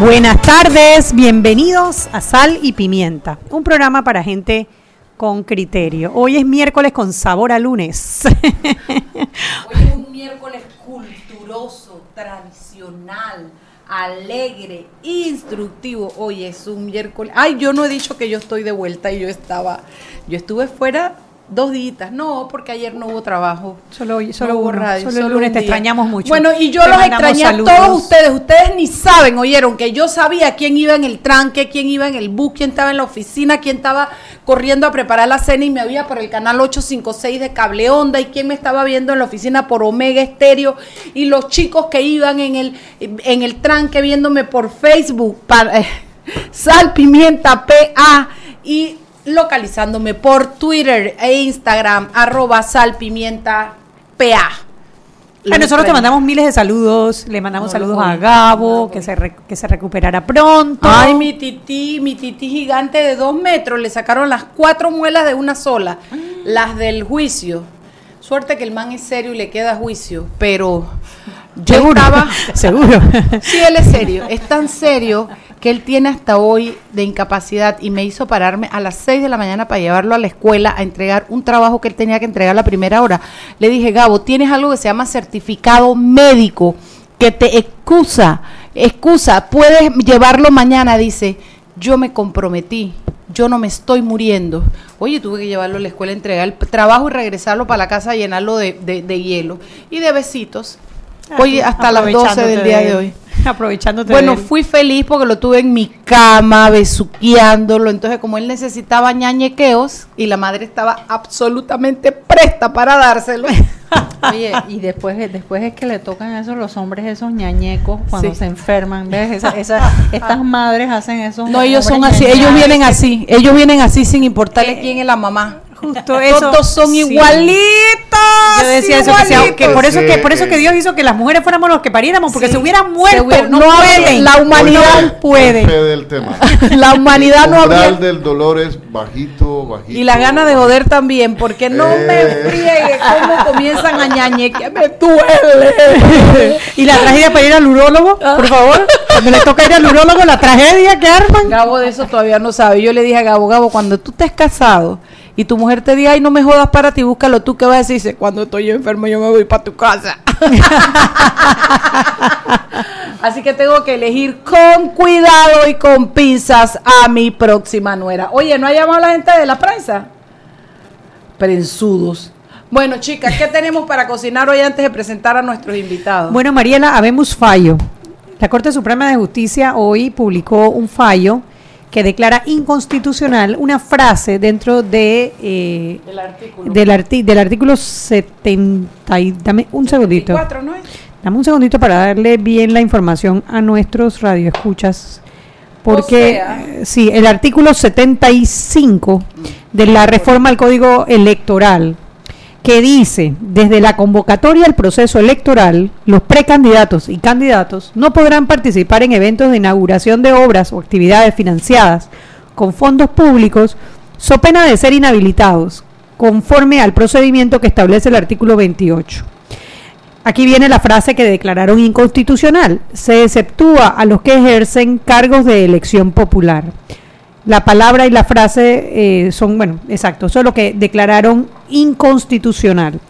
Buenas tardes, bienvenidos a Sal y Pimienta, un programa para gente con criterio. Hoy es miércoles con sabor a lunes. Hoy es un miércoles culturoso, tradicional, alegre, instructivo. Hoy es un miércoles. Ay, yo no he dicho que yo estoy de vuelta y yo estaba, yo estuve fuera dos días. No, porque ayer no hubo trabajo. Solo, solo No hubo uno, radio, solo el lunes un te extrañamos mucho. Bueno, y yo Te los extrañé a todos ustedes. Ustedes ni saben, oyeron, que yo sabía quién iba en el tranque, quién iba en el bus, quién estaba en la oficina, quién estaba corriendo a preparar la cena y me había por el canal 856 de Cable Onda y quién me estaba viendo en la oficina por Omega Estéreo y los chicos que iban en el, en el tranque viéndome por Facebook, para, eh, Sal Pimienta PA y localizándome por Twitter e Instagram, arroba Sal Pimienta PA. A nosotros te mandamos miles de saludos, le mandamos No, saludos a Gabo, que se, re- que se recuperara pronto. Ay, mi tití, mi tití gigante de dos metros, le sacaron las cuatro muelas de una sola, las del juicio. Suerte que el man es serio y le queda juicio, pero yo Seguro, estaba... seguro. Sí, él es serio, es tan serio que él tiene hasta hoy de incapacidad y me hizo pararme a las 6 de la mañana para llevarlo a la escuela a entregar un trabajo que él tenía que entregar a la primera hora. Le dije, Gabo, tienes algo que se llama certificado médico que te excusa, excusa, puedes llevarlo mañana, dice, yo me comprometí. Yo no me estoy muriendo. Oye, tuve que llevarlo a la escuela, entregar el trabajo y regresarlo para la casa, llenarlo de, de- de hielo y de besitos. Hoy hasta las 12 del día de hoy. Aprovechándote Bueno, de él. fui feliz porque lo tuve en mi cama, besuqueándolo. Entonces, como él necesitaba ñañequeos y la madre estaba absolutamente presta para dárselo. Oye, y después, después es que le tocan eso los hombres, esos ñañecos, cuando Sí. se enferman, ¿ves? Esa- esa- estas madres hacen eso. No, ellos son así, ellos vienen así, ellos vienen así sin importarle quién es la mamá. Justo eso. Todos son sí. igualitos. Yo decía eso, que, sea- que por eso que por eso que eh. Dios hizo que las mujeres fuéramos los que pariéramos, porque Sí. se hubieran muerto, Se hubiera- no, no pueden. la humanidad no pueden. Fe del tema. La humanidad El no habría. del dolor es bajito, bajito. Y la gana de joder también, porque no Eh. me friegue cómo comienzan a ñañequear, me duele. Y la tragedia para ir al urólogo, por favor. Cuando le toca ir al urólogo, la tragedia que arman. Gabo de eso todavía no sabe. Yo le dije a Gabo, Gabo, cuando tú estés casado y tu mujer te diga, ay, no me jodas para ti, búscalo tú, ¿qué vas a decir? Dice, cuando estoy enfermo yo me voy para tu casa. Así que tengo que elegir con cuidado y con pinzas a mi próxima nuera. Oye, ¿no ha llamado la gente de la prensa? Prensudos. Bueno, chicas, ¿qué tenemos para cocinar hoy antes de presentar a nuestros invitados? Bueno, Mariela, habemos fallo. La Corte Suprema de Justicia hoy publicó un fallo que declara inconstitucional una frase dentro de eh, el artículo. del, arti- del artículo 70 y dame un segundito. 24, ¿no es? Dame un segundito para darle bien la información a nuestros radioescuchas. Porque, sea- eh, sí, el artículo 75 de la reforma al Código Electoral, que dice, desde la convocatoria al proceso electoral, los precandidatos y candidatos no podrán participar en eventos de inauguración de obras o actividades financiadas con fondos públicos, so pena de ser inhabilitados, conforme al procedimiento que establece el artículo 28. Aquí viene la frase que declararon inconstitucional. Se exceptúa a los que ejercen cargos de elección popular. La palabra y la frase eh, son, bueno, exacto, eso es lo que declararon inconstitucional.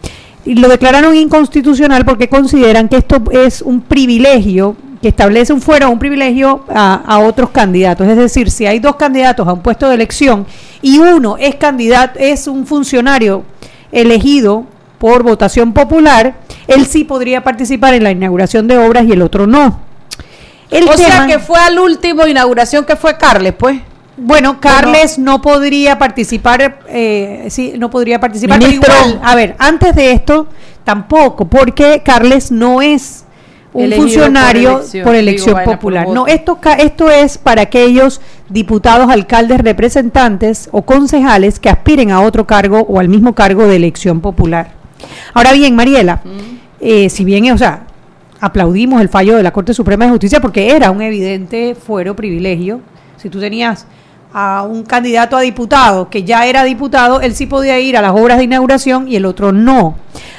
Y lo declararon inconstitucional porque consideran que esto es un privilegio, que establece un fuero, un privilegio a, a otros candidatos. Es decir, si hay dos candidatos a un puesto de elección y uno es candidato, es un funcionario elegido por votación popular, él sí podría participar en la inauguración de obras y el otro no. El o sea que fue al último inauguración que fue Carles, pues. Bueno, Carles no podría participar, eh, sí, no podría participar. pero Ministro. igual, a ver, antes de esto, tampoco, porque Carles no es un por funcionario elección, por elección popular. No, esto, esto es para aquellos diputados, alcaldes, representantes o concejales que aspiren a otro cargo o al mismo cargo de elección popular. Ahora bien, Mariela, eh, si bien, o sea, aplaudimos el fallo de la Corte Suprema de Justicia porque era un evidente fuero privilegio. Si tú tenías a un candidato a diputado que ya era diputado, él sí podía ir a las obras de inauguración y el otro no.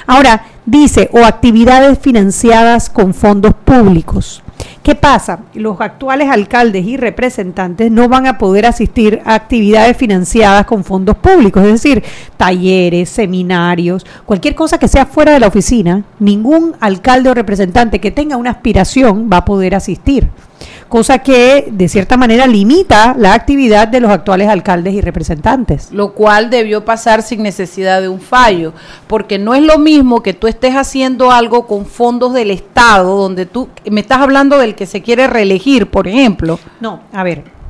Ahora, dice, o actividades financiadas con fondos públicos. ¿Qué pasa? Los actuales alcaldes y representantes no van a poder asistir a actividades financiadas con fondos públicos, es decir, talleres, seminarios, cualquier cosa que sea fuera de la oficina, ningún alcalde o representante que tenga una aspiración va a poder asistir, cosa que de cierta manera limita la actividad de los actuales alcaldes y representantes. lo cual debió pasar sin necesidad de un fallo, porque no es lo mismo que tú estés haciendo algo con fondos del Estado, donde tú me estás hablando del que se quiere reelegir, por ejemplo. No, a ver.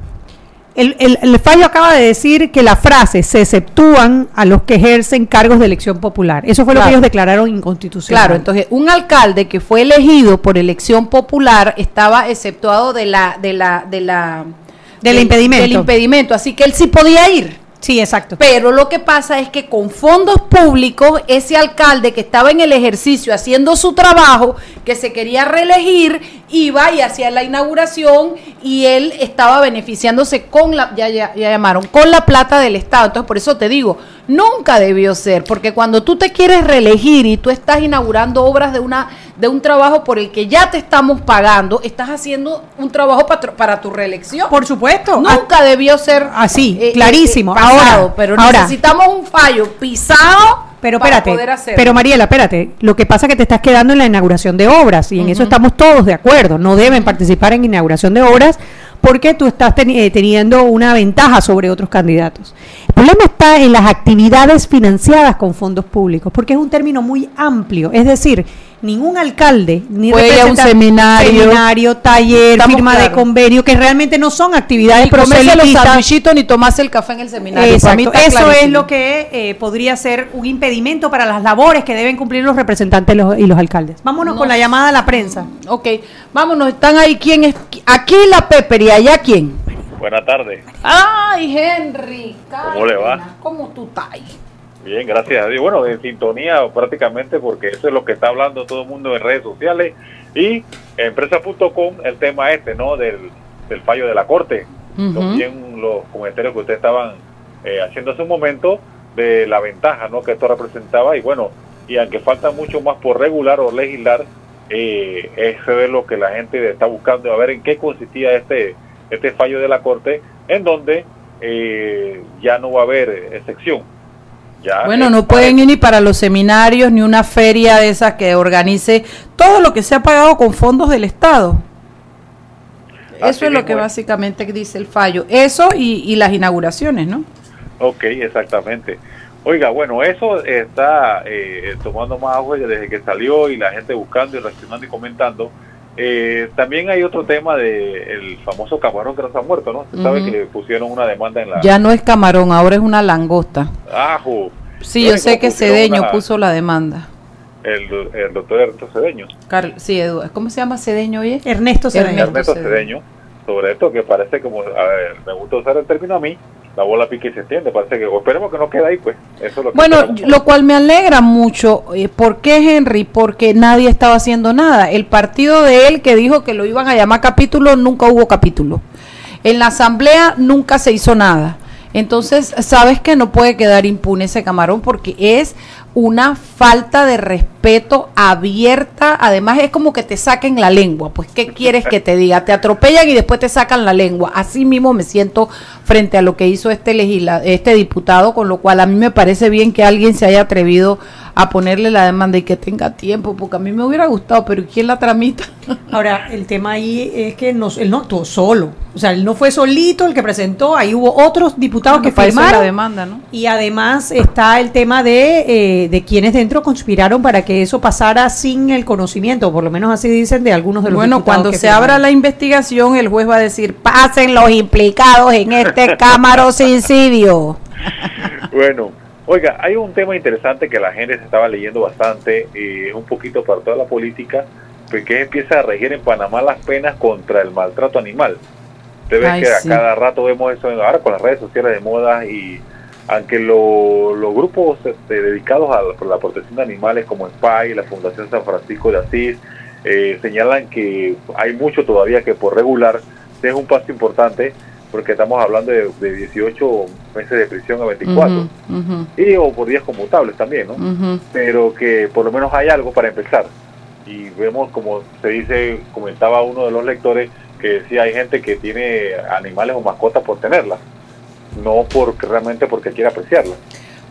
El, el- el fallo acaba de decir que la frase se exceptúan a los que ejercen cargos de elección popular. Eso fue lo que ellos declararon inconstitucional. Claro, entonces un alcalde que fue elegido por elección popular estaba exceptuado de la de la de la Del impedimento. del impedimento, así que él sí podía ir. Sí, exacto. Pero lo que pasa es que con fondos públicos, ese alcalde que estaba en el ejercicio haciendo su trabajo, que se quería reelegir, iba y hacía la inauguración y él estaba beneficiándose con la, ya, ya, ya llamaron, con la plata del Estado. Entonces, por eso te digo, nunca debió ser, porque cuando tú te quieres reelegir y tú estás inaugurando obras de una de un trabajo por el que ya te estamos pagando, estás haciendo un trabajo para, para tu reelección. Por supuesto. Nunca debió ser Así, eh, clarísimo. pasado, ahora, pero ahora, necesitamos un fallo pisado pero para espérate, poder hacerlo. pero Mariela, espérate, lo que pasa es que te estás quedando en la inauguración de obras y en eso estamos todos de acuerdo, no deben participar en inauguración de obras porque tú estás teni- eh, teniendo una ventaja sobre otros candidatos. El problema en las actividades financiadas con fondos públicos, porque es un término muy amplio, es decir, ningún alcalde ni Puede un seminario. seminario, taller, firma de convenio, que realmente no son actividades los proselitistas. sandwichitos ni tomarse el café en el seminario. Exacto. Eso es lo que eh, podría ser un impedimento para las labores que deben cumplir los representantes los- y los alcaldes. Vámonos No con la llamada a la prensa. Ok, vámonos, están ahí. ¿Quién es? Aquí la Pepper y allá quién. Buenas tardes. Ay, Henry. ¿Cómo le va? ¿Cómo tú estás? Bien, gracias a Dios. Bueno, en sintonía prácticamente porque eso es lo que está hablando todo el mundo en redes sociales y empresa.com el tema este, ¿no? Del, del fallo de la Corte. También los comentarios que ustedes estaban eh, haciendo hace un momento de la ventaja, ¿no? Que esto representaba y bueno, y aunque falta mucho más por regular o legislar, eh, eso es lo que la gente está buscando, a ver en qué consistía este, este fallo de la Corte, en donde eh, ya no va a haber excepción. Ya Bueno, no pueden ir ni para los seminarios ni una feria de esas que organice todo lo que se ha pagado con fondos del Estado. Así Eso es lo que es. básicamente dice el fallo. Eso y, y las inauguraciones, ¿no? Ok, exactamente. Oiga, bueno, eso está eh, tomando más auge desde que salió y la gente buscando y reaccionando y comentando. Eh, también hay otro tema de el famoso camarón que no se ha muerto, ¿no? Usted sabe que pusieron una demanda en la... Ya no es camarón, ahora es una langosta. Ajo. Sí, yo sé que Cedeño una- puso la demanda. El, do- el doctor Ernesto Cedeño. Car- sí, Edu, ¿cómo se llama Cedeño, oye? Ernesto Cedeño. Ernesto Ernesto Cedeño. Sobre esto que parece como... A ver, me gusta usar el término a mí. La bola pique y se extiende. Parece que... esperemos que no quede ahí, pues. Eso es lo que Bueno, esperamos. lo cual me alegra mucho. Eh, ¿Por qué, Henry? Porque nadie estaba haciendo nada. El partido de él que dijo que lo iban a llamar capítulo, nunca hubo capítulo. En la asamblea nunca se hizo nada. Entonces, sabes que no puede quedar impune ese camarón porque es una falta de respeto abierta. Además, es como que te saquen la lengua. Pues, ¿qué quieres que te diga? Te atropellan y después te sacan la lengua. Así mismo me siento frente a lo que hizo este legisla este diputado, con lo cual a mí me parece bien que alguien se haya atrevido a ponerle la demanda y que tenga tiempo, porque a mí me hubiera gustado, pero ¿quién la tramita? Ahora, el tema ahí es que no, él no actuó solo. O sea, él no fue solito el que presentó. Ahí hubo otros diputados que firmaron. la demanda, ¿no? Y además está el tema de, eh, de quienes dentro conspiraron para que eso pasara sin el conocimiento, por lo menos así dicen de algunos de los Bueno, diputados cuando que se firmaron. abra la investigación, el juez va a decir, pasen los implicados en este camarocidio. Bueno, oiga, hay un tema interesante que la gente se estaba leyendo bastante, eh, un poquito para toda la política, que empieza a regir en Panamá las penas contra el maltrato animal. Usted ve que a cada rato vemos eso ahora con las redes sociales de moda y aunque lo- los grupos este, dedicados a la, la protección de animales como SPY, la Fundación San Francisco de Asís, eh, señalan que hay mucho todavía que por regular es un paso importante porque estamos hablando de, de 18 meses de prisión a 24 Ujú, ujú, y o por días conmutables también, ¿no? pero que por lo menos hay algo para empezar. Y vemos, como se dice, comentaba uno de los lectores, que decía hay gente que tiene animales o mascotas por tenerlas, no porque realmente porque quiere apreciarlas.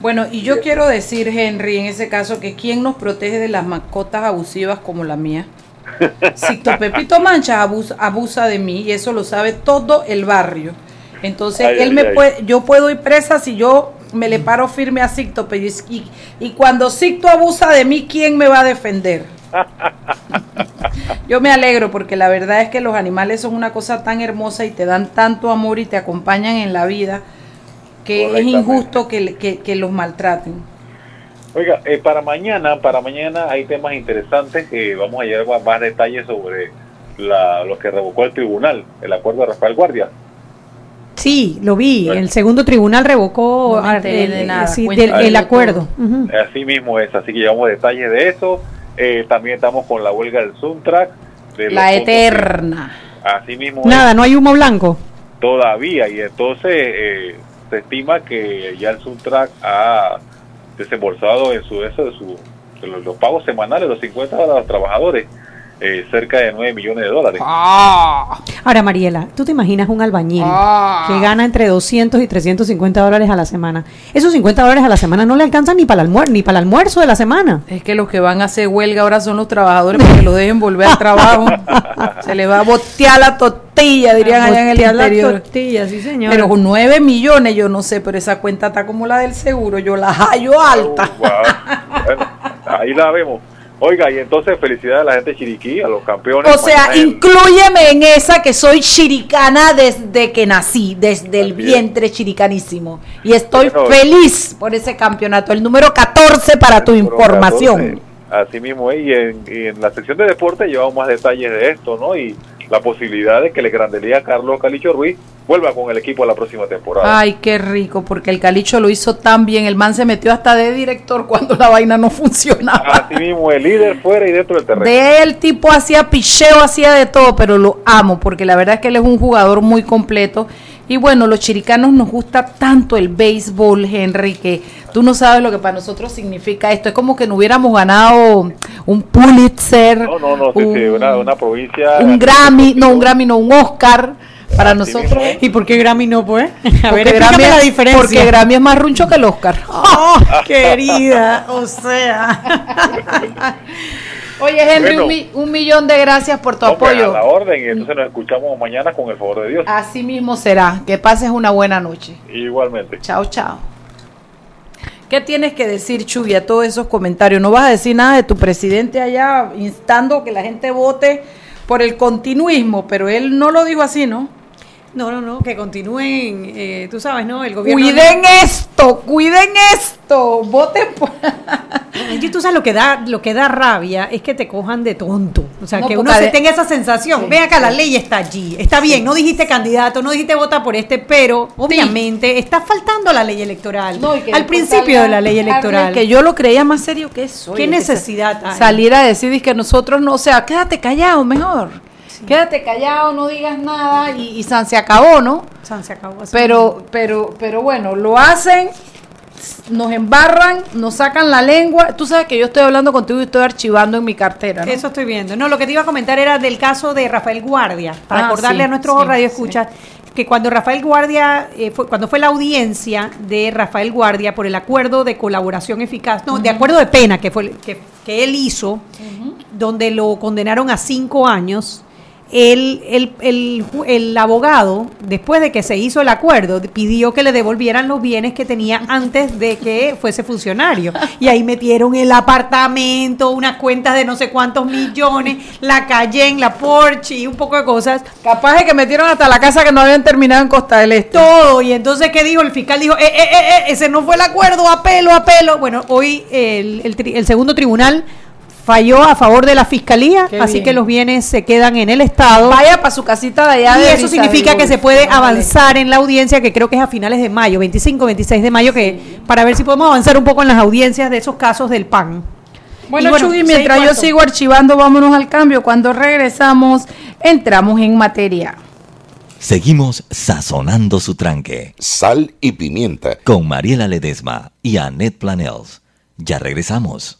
Bueno, y yo quiero decir, Henry, en ese caso, que ¿quién nos protege de las mascotas abusivas como la mía? Sicto Pepito Manchas abusa, abusa de mí y eso lo sabe todo el barrio. Entonces, Ay, él ay, me ay. puede, yo puedo ir presa si yo me le paro firme a Sicto. pero y, cuando Sicto abusa de mí, ¿quién me va a defender? Yo me alegro porque la verdad es que los animales son una cosa tan hermosa y te dan tanto amor y te acompañan en la vida que es injusto que- que los maltraten. Oiga, eh, para mañana, para mañana hay temas interesantes que vamos a llevar más, más detalles sobre la, lo que revocó el tribunal, el acuerdo de Rafael Guardia. Sí, lo vi. Bueno. El segundo tribunal revocó No el, de nada. sí, Cuéntame del- el de acuerdo. Así mismo es, así que llevamos detalles de eso. Eh, también estamos con la huelga del Suntrack. de La fondos eterna. Así mismo es. Nada, no hay humo blanco. todavía y entonces eh, se estima que ya el Suntrack ha desembolsado en su eso de, su, de los, los pagos semanales los 50 a los trabajadores eh, cerca de 9 millones de dólares Ahora, Mariela, ¿tú te imaginas un albañil Ah. que gana entre 200 y 350 dólares a la semana? Esos 50 dólares a la semana no le alcanzan ni para el, almuer ni para el almuerzo de la semana. Es que los que van a hacer huelga ahora son los trabajadores para que los dejen volver al trabajo. Se les va a botear la tortilla, dirían allá en el Botear la interior. tortilla, sí, señor. Pero con 9 millones, yo no sé, pero esa cuenta está como la del seguro, yo la hallo alta. Wow. Bueno, ahí la vemos oiga y entonces felicidades a la gente de Chiriquí a los campeones O sea, inclúyeme en esa que soy chiricana desde que nací, desde el vientre chiricanísimo. Y estoy Bueno, feliz por ese campeonato, el número 14 para tu información. 14. Así mismo y en, y en la sección de deporte llevamos más detalles de esto, ¿no? Y la posibilidad de que el Grandelía Carlos Calicho Ruiz vuelva con el equipo la próxima temporada. Ay, qué rico, porque el Calicho lo hizo tan bien. El man se metió hasta de director cuando la vaina no funcionaba. Así mismo, el líder fuera y dentro del terreno. De él, tipo, hacía picheo, hacía de todo, pero lo amo, porque la verdad es que él es un jugador muy completo. Y bueno, los chiricanos nos gusta tanto el béisbol, Henry, que tú no sabes lo que para nosotros significa esto. Es como que no hubiéramos ganado un Pulitzer, No, no, no, sí, un, sí, una, una provincia. un Grammy, no, un Grammy, no, un Oscar. Para nosotros. ¿Y por qué Grammy no, pues? A ver, Grammy, la diferencia. porque Grammy es más runcho que el Oscar. Oh, querida, o sea. Oye, Henry, Bueno. un, mi- un millón de gracias por tu Hombre, apoyo. A la orden, y entonces nos escuchamos mañana con el favor de Dios. Así mismo será. Que pases una buena noche. Igualmente. Chao, chao. ¿Qué tienes que decir, Chuy, a todos esos comentarios? No vas a decir nada de tu presidente allá instando que la gente vote por el continuismo, pero él no lo dijo así, ¿no? No, no, no, que continúen, eh, tú sabes, ¿no? El gobierno. Cuiden esto, cuiden esto, voten por... Y tú sabes lo que da, lo que da rabia es que te cojan de tonto. O sea, No, que uno se tenga esa sensación. Sí, Ve acá, la ley está allí. Está bien, no dijiste candidato, no dijiste vota por este, pero obviamente está faltando la ley electoral. No, al principio de la ley electoral. Que yo lo creía más serio que eso. ¿Qué oye, que necesidad hay? Salir a decir es que nosotros no, o sea, quédate callado mejor. Quédate callado, no digas nada y, y san se acabó, ¿no? San, se acabó así. Pero, pero, pero bueno, lo hacen, nos embarran, nos sacan la lengua. Tú sabes que yo estoy hablando contigo y estoy archivando en mi cartera, ¿no? Eso estoy viendo. No, lo que te iba a comentar era del caso de Rafael Guardia, para Ah, acordarle sí, a nuestros sí, radioescuchas que cuando Rafael Guardia, eh, fue, cuando fue la audiencia de Rafael Guardia por el acuerdo de colaboración eficaz, no, de acuerdo de pena que fue que, que él hizo, donde lo condenaron a cinco años. El, el, el, el abogado, después de que se hizo el acuerdo, pidió que le devolvieran los bienes que tenía antes de que fuese funcionario. Y ahí metieron el apartamento, unas cuentas de no sé cuántos millones, la calle en la Porsche y un poco de cosas. Capaz de que metieron hasta la casa que no habían terminado en Costa del Este. Todo. Y entonces, ¿qué dijo? El fiscal dijo, eh, eh, eh, eh, ese no fue el acuerdo, apelo, apelo. Bueno, hoy el, el segundo tribunal falló a favor de la fiscalía, Qué así bien. que los bienes se quedan en el Estado. Vaya para su casita de allá. y de eso Risa significa que se puede avanzar en la audiencia, que creo que es a finales de mayo, 25, 26 de mayo, que para ver si podemos avanzar un poco en las audiencias de esos casos del PAN. Bueno, Y bueno, Chugui, seis mientras yo sigo archivando, vámonos al cambio. Cuando regresamos, entramos en materia. Seguimos sazonando su tranque Sal y pimienta. con Mariela Ledesma y Annette Planels. Ya regresamos.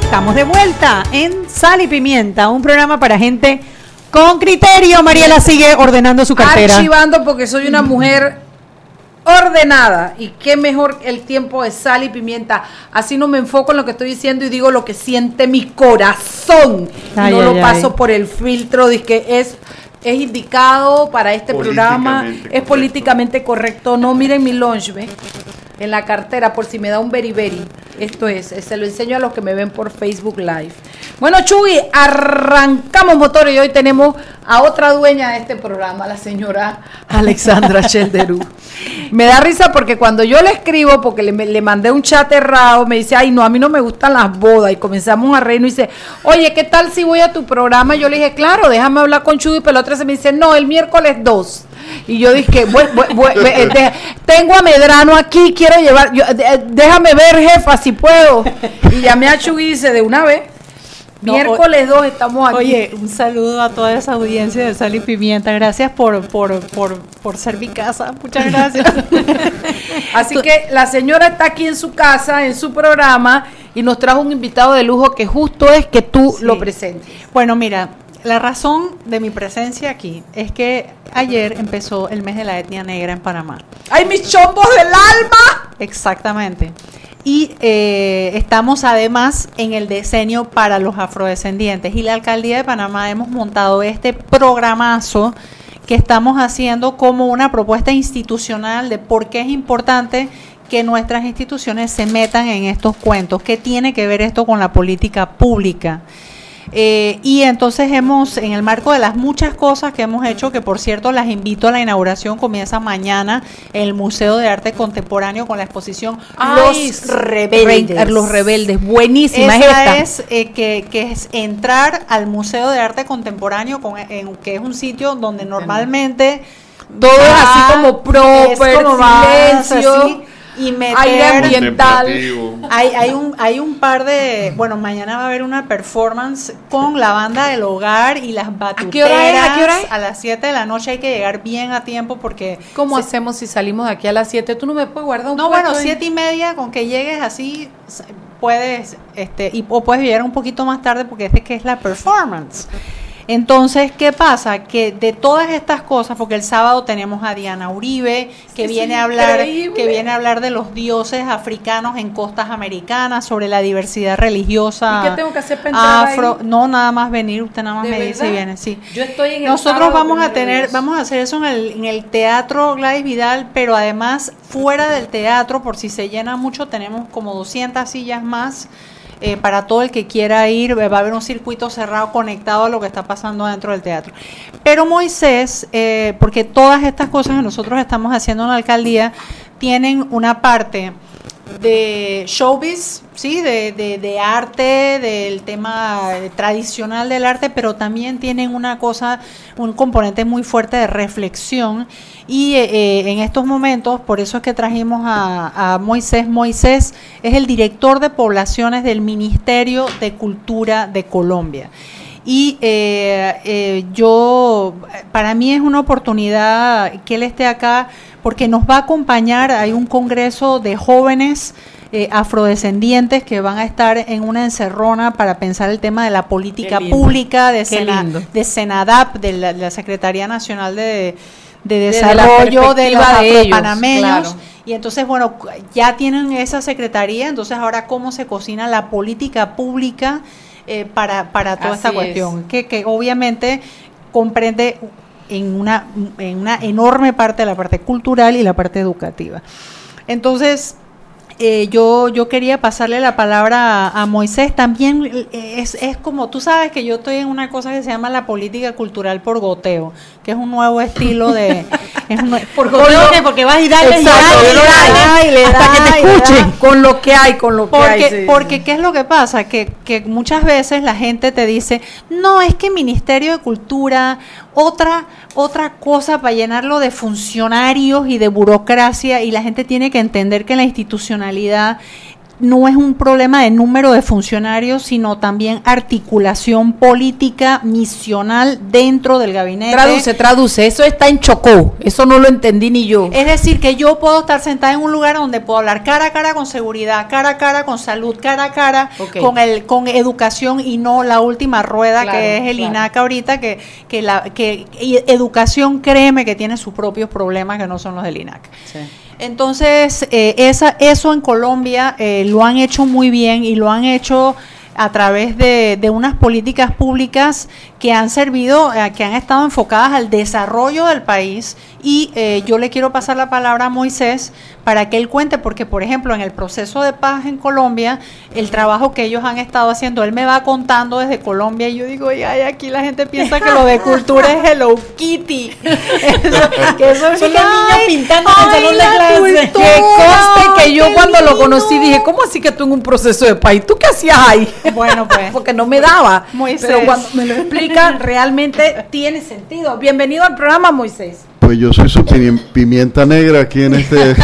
Estamos de vuelta en Sal y Pimienta, un programa para gente con criterio. Mariela sigue ordenando su cartera. Archivando porque soy una mujer ordenada y qué mejor el tiempo de sal y pimienta. Así no me enfoco en lo que estoy diciendo y digo lo que siente mi corazón. Y Ay, no lo ay, paso ay. por el filtro de que es es indicado para este programa, es correcto. políticamente correcto. No miren mi lunch, ¿ve? En la cartera por si me da un beriberi. Esto es, se lo enseño a los que me ven por Facebook Live. Bueno, Chuy, arrancamos motores y hoy tenemos a otra dueña de este programa, la señora Alexandra Shelderú. Me da risa porque cuando yo le escribo, porque le, le mandé un chat errado, me dice, ay, no, a mí no me gustan las bodas. Y comenzamos a reírnos y dice, oye, ¿qué tal si voy a tu programa? Yo le dije, claro, déjame hablar con Chuy, pero la otra se me dice, no, el miércoles 2. Y yo dije, "Bue- bue- bue- eh, de- tengo a Medrano aquí, quiero llevar, yo- de- déjame ver, jefa, si puedo. Y llamé a Chuy y dice, de una vez, No, miércoles 2 estamos aquí. Oye, un saludo a toda esa audiencia de Sal y Pimienta. Gracias por, por, por, por ser mi casa. Muchas gracias. Así que la señora está aquí en su casa, en su programa, y nos trajo un invitado de lujo que justo es que tú Sí. lo presentes. Bueno, mira, la razón de mi presencia aquí es que ayer empezó el mes de la etnia negra en Panamá. ¡Ay, mis chombos del alma! Exactamente. Y eh, estamos además en el diseño para los afrodescendientes. Y la alcaldía de Panamá hemos montado este programazo que estamos haciendo como una propuesta institucional de por qué es importante que nuestras instituciones se metan en estos cuentos. ¿Qué tiene que ver esto con la política pública? Eh, y entonces hemos, en el marco de las muchas cosas que hemos hecho, que por cierto las invito a la inauguración, comienza mañana el Museo de Arte Contemporáneo con la exposición Los Rebeldes. Re- los rebeldes, buenísima Esa es esta. es eh, que, que es entrar al Museo de Arte Contemporáneo, con, en- que es un sitio donde normalmente Todo es así como proper, es silencio, así, y meter aire ambiental. Hay, hay, un, hay un par de. Bueno, mañana va a haber una performance con la banda del hogar y las batuteras. qué hora es? ¿A qué hora es? A las 7 de la noche hay que llegar bien a tiempo porque. ¿Cómo se- hacemos si salimos de aquí a las 7? Tú no me puedes guardar un No, bueno, ahí? siete y media, con que llegues así, puedes, este, y, o puedes llegar un poquito más tarde porque este que es la performance. Entonces, ¿qué pasa? Que de todas estas cosas, porque el sábado tenemos a Diana Uribe, que viene a hablar, que viene a hablar de los dioses africanos en costas americanas, sobre la diversidad religiosa. ¿Y qué tengo que hacer afro, ahí? no nada más venir, usted nada más ¿De me dice y viene, sí. Yo estoy en el Nosotros sábado vamos a tener, Dios. vamos a hacer eso en el, en el teatro Gladys Vidal, pero además fuera del teatro, por si se llena mucho, tenemos como 200 sillas más eh, para todo el que quiera ir. Va a haber un circuito cerrado conectado a lo que está pasando dentro del teatro. Pero Moisés, eh, porque todas estas cosas que nosotros estamos haciendo en la alcaldía, tienen una parte de showbiz, sí, de, de, de arte, del tema tradicional del arte, pero también tienen una cosa, un componente muy fuerte de reflexión. Y eh, eh, en estos momentos, por eso es que trajimos a, a Moisés. Moisés es el director de poblaciones del Ministerio de Cultura de Colombia. Y eh, eh, yo, para mí es una oportunidad que él esté acá porque nos va a acompañar, hay un congreso de jóvenes eh, afrodescendientes que van a estar en una encerrona para pensar el tema de la política pública de, Sena- de Senadap, de la, de la Secretaría Nacional de, de Desarrollo de los afropanameños. claro. Y entonces, bueno, ya tienen esa secretaría, entonces ahora cómo se cocina la política pública eh, para, para toda esta es. cuestión, que, que obviamente comprende en una, en una enorme parte de la parte cultural y la parte educativa. Entonces, eh, yo, yo quería pasarle la palabra a, a Moisés. También eh, es, es como, tú sabes que yo estoy en una cosa que se llama la política cultural por goteo, que es un nuevo estilo de... es un nue- Por goteo. Porque vas y dale, y dale, y y dale, dale, y le hasta da, que te escuchen con lo que hay, con lo que hay. Porque, sí. porque ¿qué es lo que pasa? Que, que muchas veces la gente te dice, no, es que Ministerio de Cultura, otra, otra cosa para llenarlo de funcionarios y de burocracia, y la gente tiene que entender que la institucionalidad no es un problema de número de funcionarios, sino también articulación política misional dentro del gabinete. Traduce, traduce. Eso está en Chocó. Eso no lo entendí ni yo. Es decir, que yo puedo estar sentada en un lugar donde puedo hablar cara a cara con seguridad, cara a cara con salud, cara a cara con el con educación y no la última rueda Claro, que es el claro. INAC ahorita que que la que educación créeme que tiene sus propios problemas que no son los del INAC. Entonces, eh, esa, eso en Colombia eh, lo han hecho muy bien y lo han hecho a través de, de unas políticas públicas que han servido, eh, que han estado enfocadas al desarrollo del país. Y eh, yo le quiero pasar la palabra a Moisés para que él cuente, porque por ejemplo en el proceso de paz en Colombia, el trabajo que ellos han estado haciendo, él me va contando desde Colombia y yo digo, ay, ay, aquí la gente piensa que lo de cultura es Hello Kitty. Eso- que eso Son es los niños pintando en el salón de la clase. cultura, Que conste que yo cuando lo conocí dije, ¿cómo así que tú en un proceso de país? ¿Tú qué hacías ahí? Bueno, pues. Porque no me daba. Moisés. Pero cuando me lo explica, realmente tiene sentido. Bienvenido al programa, Moisés. Pues yo soy su pi- pimienta negra aquí en este...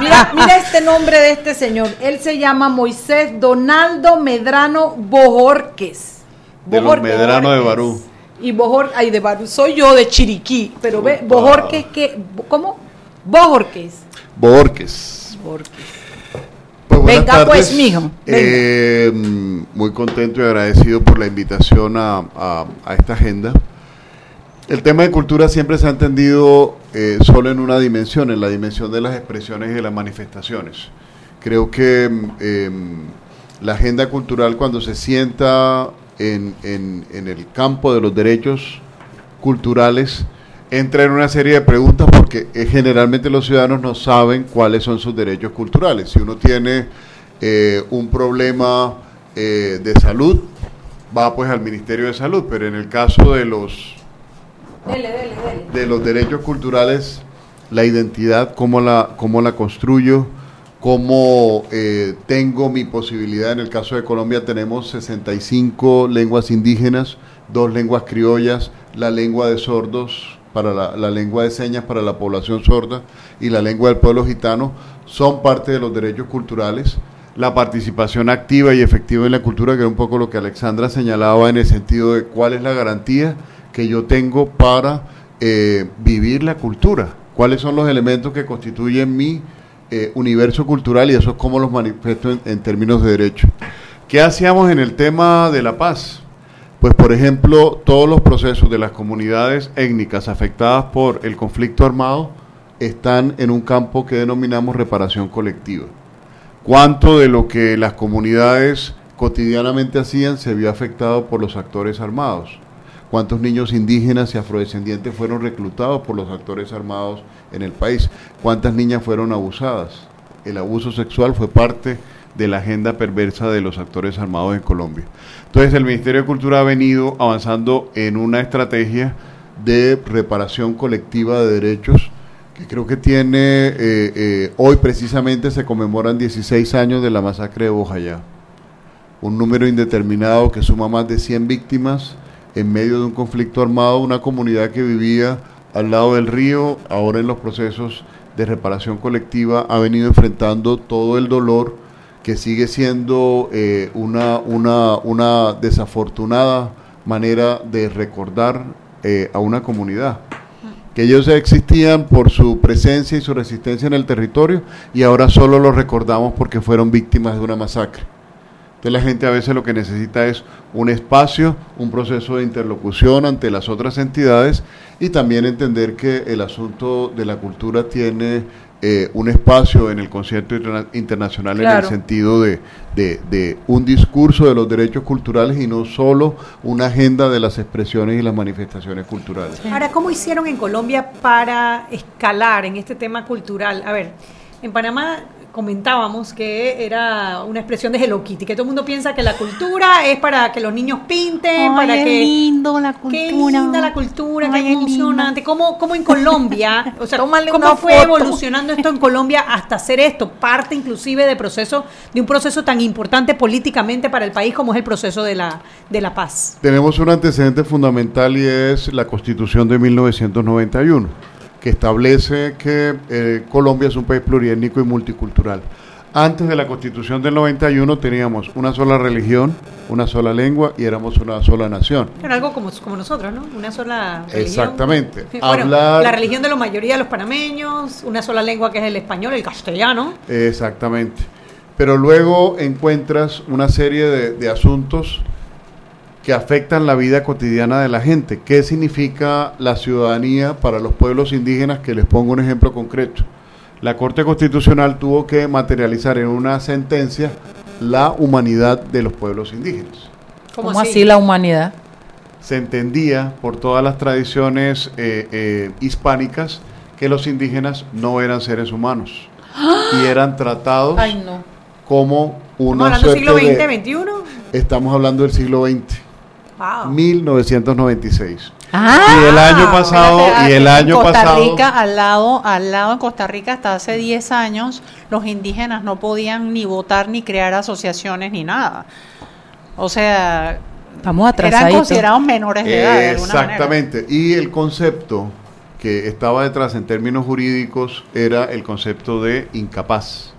Mira, mira este nombre de este señor. Él se llama Moisés Donaldo Medrano Bojorques. De los Bojorques, Medrano de Bojorques. Barú. Y Bojor, ay, de Barú. Soy yo de Chiriquí. Pero ve. Bojorques, ¿qué? ¿Cómo? Bojorques. Borges. Bojorques. Pues buenas Venga, pues, tardes. mijo, venga. Eh, muy contento y agradecido por la invitación a, a- a esta agenda. El tema de cultura siempre se ha entendido eh, solo en una dimensión, en la dimensión de las expresiones y de las manifestaciones. Creo que mm, em, la agenda cultural cuando se sienta en, en- en el campo de los derechos culturales entra en una serie de preguntas porque eh, generalmente los ciudadanos no saben cuáles son sus derechos culturales. Si uno tiene eh, un problema eh, de salud, va pues al Ministerio de Salud, pero en el caso de los Dele, dele, dele. de los derechos culturales, la identidad, cómo la, cómo la construyo, cómo eh, tengo mi posibilidad. En el caso de Colombia tenemos 65 lenguas indígenas, dos lenguas criollas, la lengua de sordos, para la, lengua de señas para la población sorda y la lengua del pueblo gitano, son parte de los derechos culturales. La participación activa y efectiva en la cultura, que era un poco lo que Alexandra señalaba en el sentido de cuál es la garantía que yo tengo para eh, vivir la cultura, cuáles son los elementos que constituyen mi eh, universo cultural y eso es cómo los manifiesto en, en términos de derecho. ¿Qué hacíamos en el tema de la paz? Pues, por ejemplo, todos los procesos de las comunidades étnicas afectadas por el conflicto armado están en un campo que denominamos reparación colectiva. ¿Cuánto de lo que las comunidades cotidianamente hacían se vio afectado por los actores armados? ¿Cuántos niños indígenas y afrodescendientes fueron reclutados por los actores armados en el país? ¿Cuántas niñas fueron abusadas? El abuso sexual fue parte de la agenda perversa de los actores armados en Colombia. Entonces el Ministerio de Cultura ha venido avanzando en una estrategia de reparación colectiva de derechos que creo que tiene, eh, eh, hoy precisamente se conmemoran 16 años de la masacre de Bojayá. Un número indeterminado que suma más de 100 víctimas en medio de un conflicto armado, una comunidad que vivía al lado del río, ahora en los procesos de reparación colectiva, ha venido enfrentando todo el dolor que sigue siendo eh, una, una, una desafortunada manera de recordar eh, a una comunidad. Que ellos existían por su presencia y su resistencia en el territorio y ahora solo los recordamos porque fueron víctimas de una masacre. Entonces la gente a veces lo que necesita es un espacio, un proceso de interlocución ante las otras entidades y también entender que el asunto de la cultura tiene eh, un espacio en el concierto internacional en el sentido de, de, un discurso de los derechos culturales y no solo una agenda de las expresiones y las manifestaciones culturales. Ahora, ¿cómo hicieron en Colombia para escalar en este tema cultural? A ver, en Panamá comentábamos que era una expresión de Hello Kitty, que todo el mundo piensa que la cultura es para que los niños pinten, para qué que... lindo la cultura. Qué linda la cultura, qué emocionante. ¿Cómo, ¿Cómo, en Colombia, o sea, cómo fue foto. evolucionando esto en Colombia hasta hacer esto? Parte inclusive de proceso, de un proceso tan importante políticamente para el país como es el proceso de la, de la paz. Tenemos un antecedente fundamental y es la Constitución de 1991 que establece que eh, Colombia es un país pluriétnico y multicultural. Antes de la constitución del 91 teníamos una sola religión, una sola lengua y éramos una sola nación. Era algo como, como nosotros, ¿no? Una sola religión. Exactamente. Hablar... La religión de la mayoría de los panameños, una sola lengua que es el español, el castellano. Exactamente. Pero luego encuentras una serie de, de asuntos que afectan la vida cotidiana de la gente. ¿Qué significa la ciudadanía para los pueblos indígenas? Que les pongo un ejemplo concreto. La Corte Constitucional tuvo que materializar en una sentencia la humanidad de los pueblos indígenas. ¿Cómo, así? la humanidad? Se entendía por todas las tradiciones eh, eh, hispánicas que los indígenas no eran seres humanos y eran tratados como una ¿Estamos hablando del siglo XX, XXI? Estamos hablando del siglo XX. 1996. Ah, y el año pasado y el año Costa pasado Rica al lado al lado de Costa Rica hasta hace 10 años los indígenas no podían ni votar ni crear asociaciones ni nada. O sea, estamos Eran considerados menores de edad. exactamente. Y el concepto que estaba detrás en términos jurídicos era el concepto de incapaz.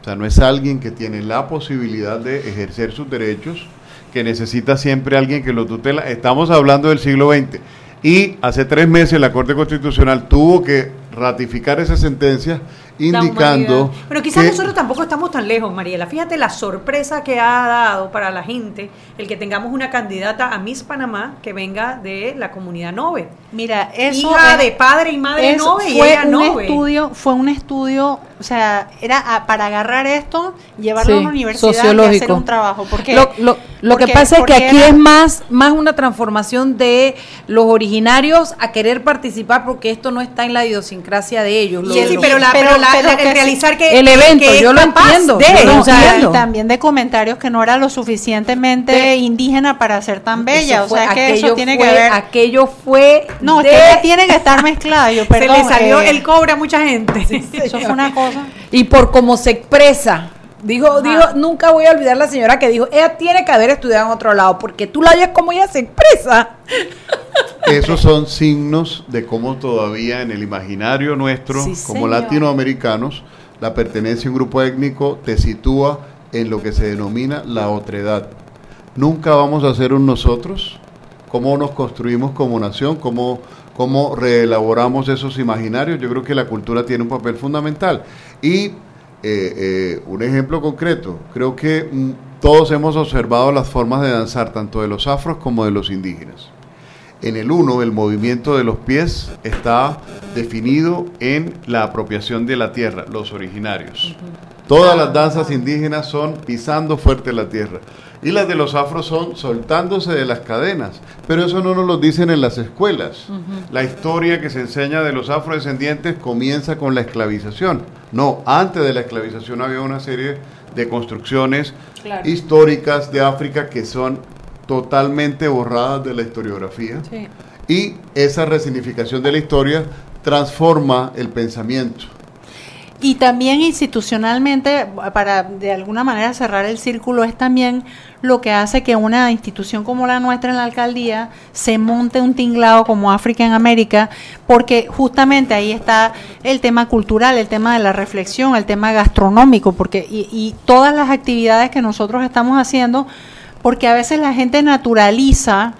O sea, no es alguien que tiene la posibilidad de ejercer sus derechos que necesita siempre alguien que lo tutela. Estamos hablando del siglo XX. Y hace tres meses la Corte Constitucional tuvo que ratificar esa sentencia indicando. Pero quizás nosotros tampoco estamos tan lejos, Mariela. Fíjate la sorpresa que ha dado para la gente el que tengamos una candidata a Miss Panamá que venga de la comunidad Nove. Mira, eso hija de padre y madre Nove y fue un estudio, fue un estudio, o sea, era para agarrar esto, llevarlo a una universidad y hacer un trabajo. Porque lo, lo, que pasa es que aquí es más más una transformación de los originarios a querer participar porque esto no está en la idiosincrasia de ellos. sí, pero la, pero realizar que el evento, yo lo entiendo. también de comentarios que no era lo suficientemente indígena para ser tan bella. o sea, que eso tiene que ver. Aquello fue. No, que tiene que estar mezclada. Yo, perdón, Se le salió el cobre a mucha gente. eso fue una cosa. Y por cómo se expresa. Dijo, dijo, nunca voy a olvidar la señora que dijo, ella tiene que haber estudiado en otro lado, porque tú la oyes como ella se expresa. Esos son signos de cómo todavía en el imaginario nuestro, como latinoamericanos, la pertenencia a un grupo étnico te sitúa en lo que se denomina la otredad. Nunca vamos a ser un nosotros, cómo nos construimos como nación, cómo, cómo reelaboramos esos imaginarios. Yo creo que la cultura tiene un papel fundamental. Y eh, eh, un ejemplo concreto, creo que mm, todos hemos observado las formas de danzar, tanto de los afros como de los indígenas. En el 1, el movimiento de los pies está definido en la apropiación de la tierra, los originarios. Todas las danzas indígenas son pisando fuerte la tierra. Y las de los afros son soltándose de las cadenas. Pero eso no nos lo dicen en las escuelas. La historia que se enseña de los afrodescendientes comienza con la esclavización. No, antes de la esclavización había una serie de construcciones históricas de África que son totalmente borradas de la historiografía. Y esa resignificación de la historia transforma el pensamiento. Y también institucionalmente, para de alguna manera cerrar el círculo, es también lo que hace que una institución como la nuestra en la alcaldía se monte un tinglado como África en América, porque justamente ahí está el tema cultural, el tema de la reflexión, el tema gastronómico, porque y, y todas las actividades que nosotros estamos haciendo, porque a veces la gente naturaliza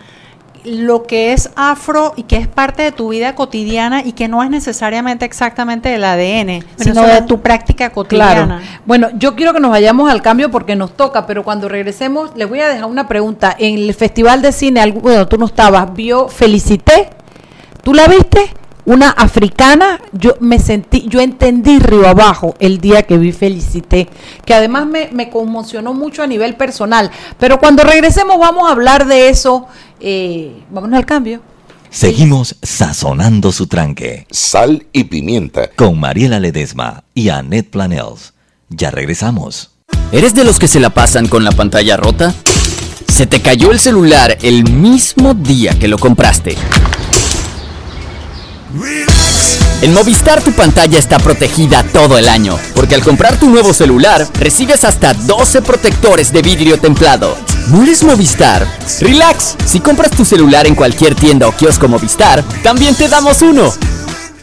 lo que es afro y que es parte de tu vida cotidiana y que no es necesariamente exactamente del ADN, sino de tu práctica cotidiana. Bueno, yo quiero que nos vayamos al cambio porque nos toca, pero cuando regresemos les voy a dejar una pregunta. En el Festival de Cine, bueno, tú no estabas, vio Felicité, ¿tú la viste? una africana, yo me sentí, yo entendí río abajo el día que vi Felicité, que además me, me, conmocionó mucho a nivel personal. Pero cuando regresemos vamos a hablar de eso. Eh, vámonos al cambio. Seguimos sazonando su tranque. Sal y pimienta. Con Mariela Ledesma y Annette Planels. Ya regresamos. ¿Eres de los que se la pasan con la pantalla rota? ¿Se te cayó el celular el mismo día que lo compraste? En Movistar tu pantalla está protegida todo el año, porque al comprar tu nuevo celular recibes hasta 12 protectores de vidrio templado. ¿No eres Movistar? Relax, si compras tu celular en cualquier tienda o kiosco Movistar, también te damos uno.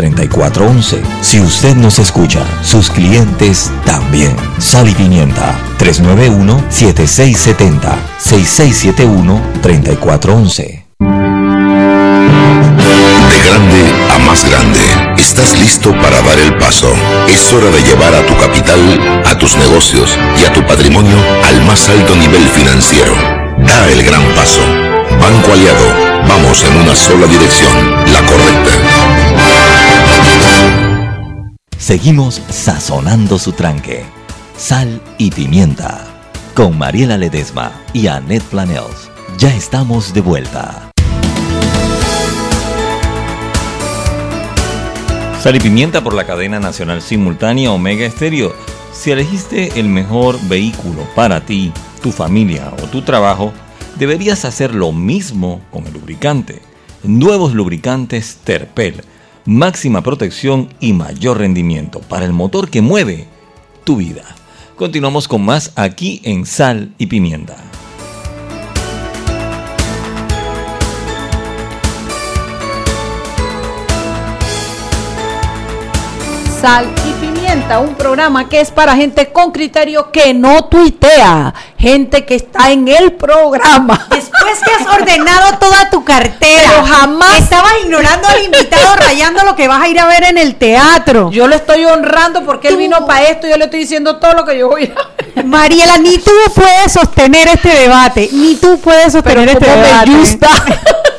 3411. Si usted nos escucha, sus clientes también. Sal y Pimienta 391-7670-6671-3411. De grande a más grande, estás listo para dar el paso. Es hora de llevar a tu capital, a tus negocios y a tu patrimonio al más alto nivel financiero. Da el gran paso. Banco Aliado, vamos en una sola dirección, la correcta. Seguimos sazonando su tranque. Sal y pimienta. Con Mariela Ledesma y Annette Planels. Ya estamos de vuelta. Sal y pimienta por la cadena nacional simultánea Omega Estéreo. Si elegiste el mejor vehículo para ti, tu familia o tu trabajo, deberías hacer lo mismo con el lubricante. Nuevos lubricantes Terpel máxima protección y mayor rendimiento para el motor que mueve tu vida. Continuamos con más aquí en Sal y Pimienta. Sal y Pimienta, un programa que es para gente con criterio que no tuitea, gente que está en el programa. Después que has ordenado toda tu cartera, Pero jamás estabas ignorando al invitado, rayando lo que vas a ir a ver en el teatro. Yo lo estoy honrando porque él vino para esto, yo le estoy diciendo todo lo que yo voy a ver. Mariela, ni tú puedes sostener este debate, ni tú puedes sostener este me debate. gusta.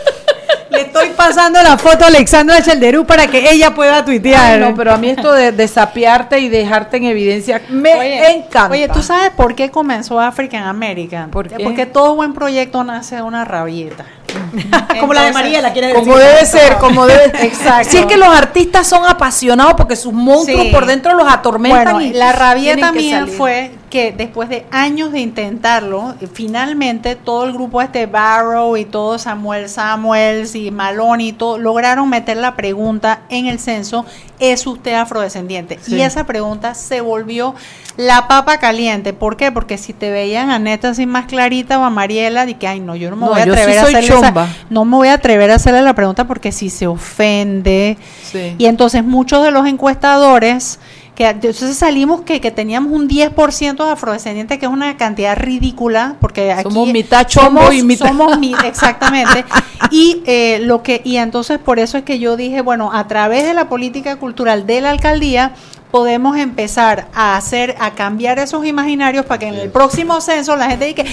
Estoy pasando la foto a Alexandra Chelderú para que ella pueda tuitear. Ay, no, pero a mí esto de, de sapearte y dejarte en evidencia me encanta. Oye, ¿tú sabes por qué comenzó African American? ¿Por qué? Porque todo buen proyecto nace de una rabieta. Como la de Entonces, Mariela, quiere decir. como debe ser, como debe Exacto. Si es que los artistas son apasionados porque sus monstruos Sí. por dentro los atormentan. Bueno, y la rabieta mía fue que después de años de intentarlo, eh, finalmente todo el grupo este Barrow y todo Samuel Samuels y Maloney y todo lograron meter la pregunta en el censo, ¿es usted afrodescendiente? Sí. Y esa pregunta se volvió la papa caliente. ¿Por qué? Porque si te veían a Neta así más clarita o a Mariela, de que, ay, no, yo no me No, voy a yo sí atrever a hacerle esa- no me voy a atrever a hacerle la pregunta porque si se ofende. Sí. Y entonces muchos de los encuestadores, que entonces salimos que, que teníamos un 10% de afrodescendientes, que es una cantidad ridícula, porque aquí Somos mitad chombo somos- y mitad- somos mi- exactamente. y eh, lo que y entonces por eso es que yo dije, bueno, a través de la política cultural de la alcaldía podemos empezar a hacer, a cambiar esos imaginarios para que en el próximo censo la gente diga,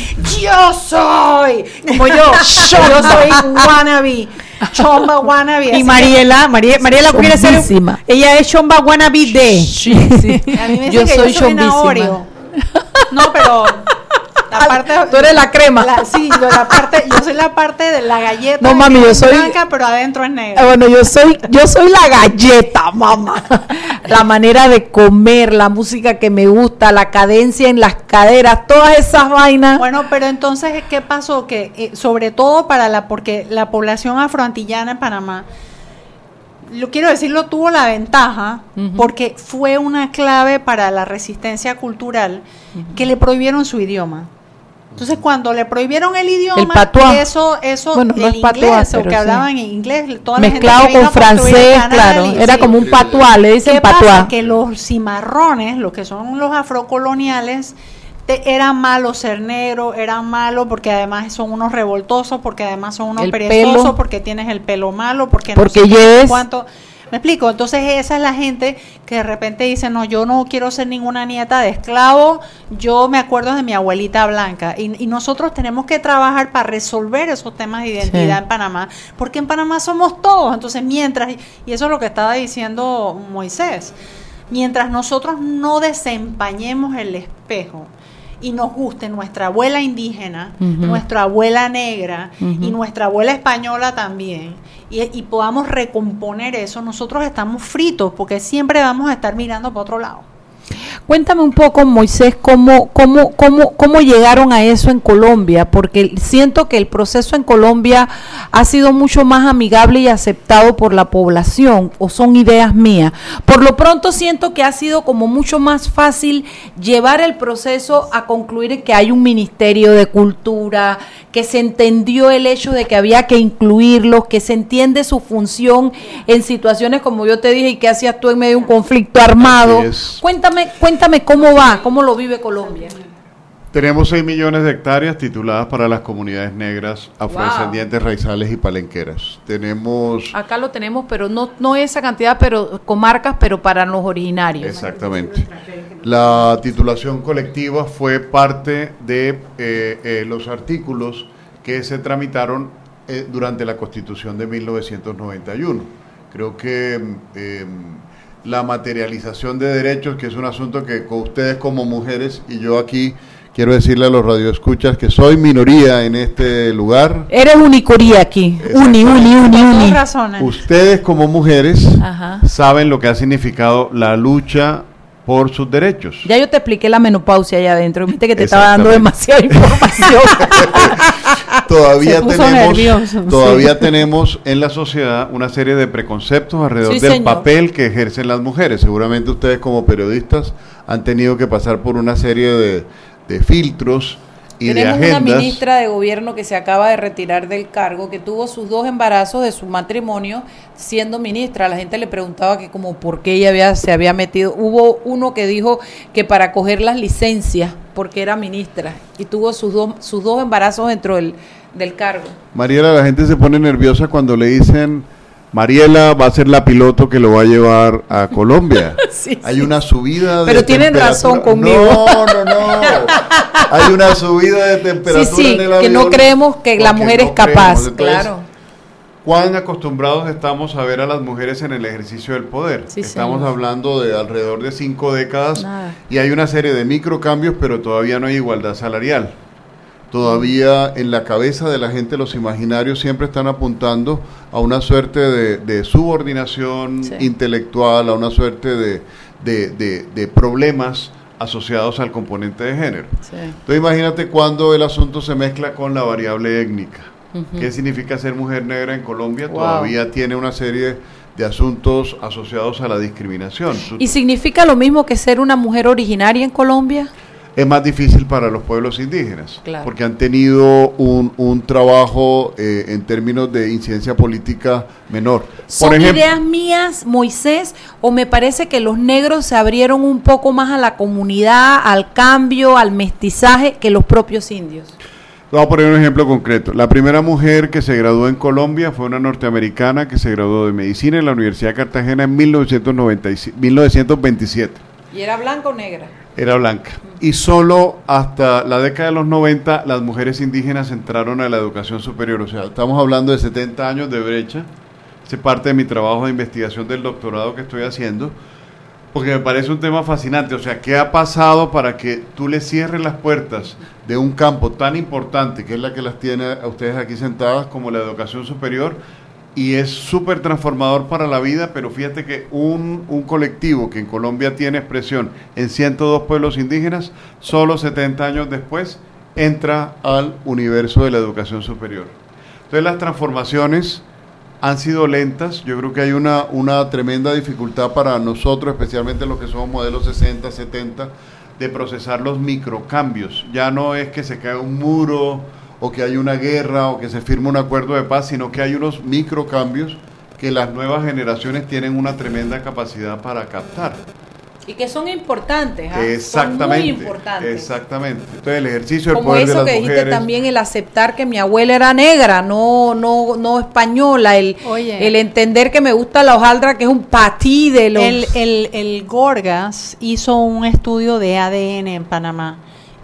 yo soy, como yo, yo soy wannabe, chomba wannabe. Y Mariela, Mariela, Mariela quiere ser, ella es Chomba Wannabe de. Sí, sí. a mí me Yo que soy chombísima. Oreo. No, pero la parte Tú eres la crema. la- sí, yo la parte, yo soy la parte de la galleta. No, mami, yo soy- blanca, pero adentro es Ah, negra. Bueno, yo soy, yo soy la galleta, mamá. La manera de comer, la música que me gusta, la cadencia en las caderas, todas esas vainas. Bueno, pero entonces, ¿qué pasó? Que eh, sobre todo para la, porque la población afroantillana en Panamá, lo quiero decirlo, tuvo la ventaja porque fue una clave para la resistencia cultural que le prohibieron su idioma. Entonces, cuando le prohibieron el idioma, El patuá. eso, eso, Bueno, no el patuá, inglés, o pero que sí. hablaban en inglés, toda la gente Mezclado que vino con francés, claro. y- Era sí. como un patuá, le dicen ¿Qué patuá. pasa? Que los cimarrones, lo que son los afrocoloniales, te- era malo ser negro, era malo porque además son unos revoltosos, porque además son unos El perezosos, pelo. porque tienes el pelo malo, porque no Porque no sé yes. cuánto. Me explico, entonces esa es la gente que de repente dice, no, yo no quiero ser ninguna nieta de esclavo, yo me acuerdo de mi abuelita blanca y, y nosotros tenemos que trabajar para resolver esos temas de identidad Sí. en Panamá, porque en Panamá somos todos, entonces mientras, y eso es lo que estaba diciendo Moisés, mientras nosotros no desempañemos el espejo y nos guste nuestra abuela indígena, nuestra abuela negra y nuestra abuela española también, y, y podamos recomponer eso, nosotros estamos fritos porque siempre vamos a estar mirando para otro lado. Cuéntame un poco, Moisés, cómo, cómo, cómo, cómo llegaron a eso en Colombia, porque siento que el proceso en Colombia ha sido mucho más amigable y aceptado por la población, o son ideas mías. Por lo pronto siento que ha sido como mucho más fácil llevar el proceso a concluir que hay un ministerio de cultura, que se entendió el hecho de que había que incluirlos, que se entiende su función en situaciones como yo te dije y que hacías tú en medio de un conflicto armado. Es. Cuéntame, cuéntame cómo va, cómo lo vive Colombia. Tenemos 6 millones de hectáreas tituladas para las comunidades negras, afrodescendientes, raizales y palenqueras. Tenemos... Acá lo tenemos, pero no, no esa cantidad, pero comarcas, pero para los originarios. Exactamente. La titulación colectiva fue parte de eh, eh, los artículos que se tramitaron eh, durante la Constitución de 1991. Creo que mm, eh, la materialización de derechos, que es un asunto que con ustedes como mujeres y yo aquí quiero decirle a los radioescuchas que soy minoría en este lugar. Eres unicoría aquí. Uni, uni, uni, uni. razones. Ustedes como mujeres Ajá. saben lo que ha significado la lucha por sus derechos. Ya yo te expliqué la menopausia allá adentro. Viste que te estaba dando demasiada información. todavía tenemos nervioso, todavía sí. tenemos en la sociedad una serie de preconceptos alrededor Sí, del señor. papel que ejercen las mujeres. Seguramente ustedes como periodistas han tenido que pasar por una serie de, de filtros y Tenemos de una ministra de gobierno que se acaba de retirar del cargo, que tuvo sus dos embarazos de su matrimonio siendo ministra. La gente le preguntaba que como por qué ella había, se había metido. Hubo uno que dijo que para coger las licencias, porque era ministra, y tuvo sus dos, sus dos embarazos dentro del, del cargo. Mariela, la gente se pone nerviosa cuando le dicen Mariela va a ser la piloto que lo va a llevar a Colombia. Sí, Hay sí. una subida de Pero tienen razón conmigo. No, no, no. Hay una subida de temperatura Sí, sí, en el que no avión creemos que la mujer no es capaz. Entonces, claro. ¿Cuán acostumbrados estamos a ver a las mujeres en el ejercicio del poder? Sí, estamos hablando de alrededor de cinco décadas Nada. y hay una serie de microcambios, pero todavía no hay igualdad salarial. Todavía en la cabeza de la gente los imaginarios siempre están apuntando a una suerte de, de subordinación Sí. intelectual, a una suerte de, de- de- problemas asociados al componente de género. Sí. Entonces imagínate cuando el asunto se mezcla con la variable étnica. ¿Qué significa ser mujer negra en Colombia? Wow. Todavía tiene una serie de asuntos asociados a la discriminación. ¿Y significa lo mismo que ser una mujer originaria en Colombia? Es más difícil para los pueblos indígenas, Claro. porque han tenido un, un trabajo eh, en términos de incidencia política menor. ¿Son Por ejemplo, ideas mías, Moisés, o me parece que los negros se abrieron un poco más a la comunidad, al cambio, al mestizaje, que los propios indios? Voy a poner un ejemplo concreto. La primera mujer que se graduó en Colombia fue una norteamericana que se graduó de medicina en la Universidad de Cartagena en 1997, 1927. ¿Y era blanca o negra? Era blanca. Y solo hasta la década de los 90 las mujeres indígenas entraron a la educación superior. O sea, estamos hablando de 70 años de brecha. Es parte de mi trabajo de investigación del doctorado que estoy haciendo porque me parece un tema fascinante. O sea, ¿qué ha pasado para que tú le cierres las puertas de un campo tan importante, que es la que las tiene a ustedes aquí sentadas, como la educación superior? Y es súper transformador para la vida, pero fíjate que un, un, colectivo que en Colombia tiene expresión en 102 pueblos indígenas, solo 70 años después entra al universo de la educación superior. Entonces las transformaciones han sido lentas. Yo creo que hay una, una tremenda dificultad para nosotros, especialmente los que somos modelos 60, 70, de procesar los microcambios. Ya no es que se caiga un muro o que hay una guerra o que se firme un acuerdo de paz, sino que hay unos microcambios que las nuevas generaciones tienen una tremenda capacidad para captar. Y que son importantes, ¿ah? Exactamente. Son muy importantes. Exactamente. Entonces el ejercicio del Como poder eso de las que dijiste mujeres. también, el aceptar que mi abuela era negra, no, no, no española, el, Oye. el entender que me gusta la hojaldra, que es un patí de los... El, el, el Gorgas hizo un estudio de ADN en Panamá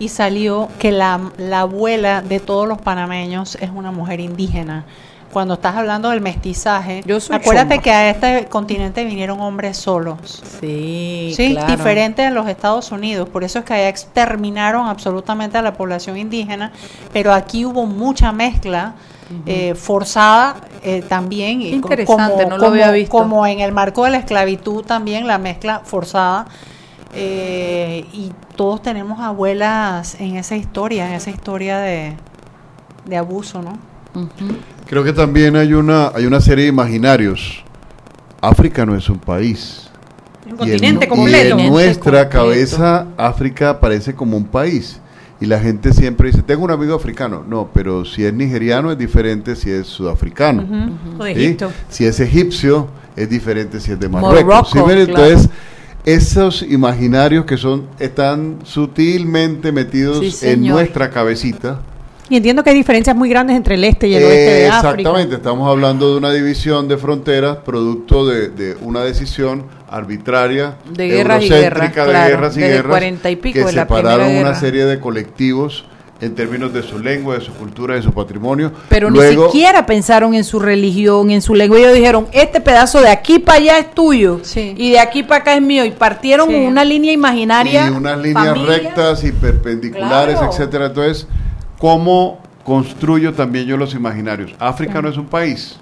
y salió que la, la abuela de todos los panameños es una mujer indígena. Cuando estás hablando del mestizaje, Yo acuérdate que a este continente vinieron hombres solos. Sí, Sí, claro. diferente a los Estados Unidos. Por eso es que allá exterminaron absolutamente a la población indígena, pero aquí hubo mucha mezcla eh, forzada eh, también. interesante, no lo como- había visto. Como en el marco de la esclavitud también, la mezcla forzada. Eh, y todos tenemos abuelas en esa historia, en esa historia de, de abuso, ¿no? Creo que también hay una, hay una serie de imaginarios. África no es un país. Un Y en- continente y completo. en nuestra completo. cabeza, África parece como un país. Y la gente siempre dice, tengo un amigo africano. No, pero si es nigeriano es diferente si es sudafricano. O de. Egipto. Si es egipcio, es diferente si es de Marruecos. Morocco, ¿sí ven? claro. Esos imaginarios que son están sutilmente metidos Sí, en nuestra cabecita. Y entiendo que hay diferencias muy grandes entre el este y el oeste de África. Exactamente, estamos hablando de una división de fronteras producto de, de una decisión arbitraria, De guerras y guerras, de claro, guerras y guerras, 40 y pico que de la separaron una Guerra. serie de colectivos en términos de su lengua, de su cultura, de su patrimonio. Pero Luego, ni siquiera pensaron en su religión, en su lengua. Ellos dijeron, este pedazo de aquí para allá es tuyo Sí. y de aquí para acá es mío. Y partieron Sí. una línea imaginaria. y unas líneas familia. rectas y perpendiculares, Claro. etcétera. Entonces, ¿cómo construyo también yo los imaginarios? África no es un país.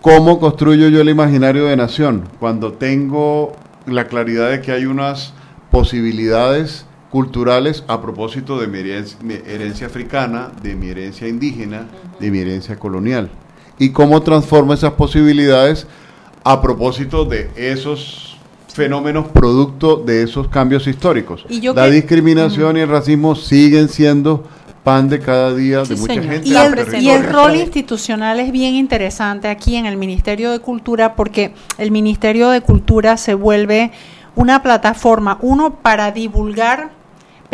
¿Cómo construyo yo el imaginario de nación? Cuando tengo la claridad de que hay unas posibilidades culturales a propósito de mi herencia, mi herencia africana, de mi herencia indígena, de mi herencia colonial. Y cómo transformo esas posibilidades a propósito de esos fenómenos producto de esos cambios históricos. Y yo la que- discriminación y el racismo siguen siendo pan de cada día de mucha señor. gente. Y el, y rol institucional es bien interesante aquí en el Ministerio de Cultura porque el Ministerio de Cultura se vuelve una plataforma, uno para divulgar,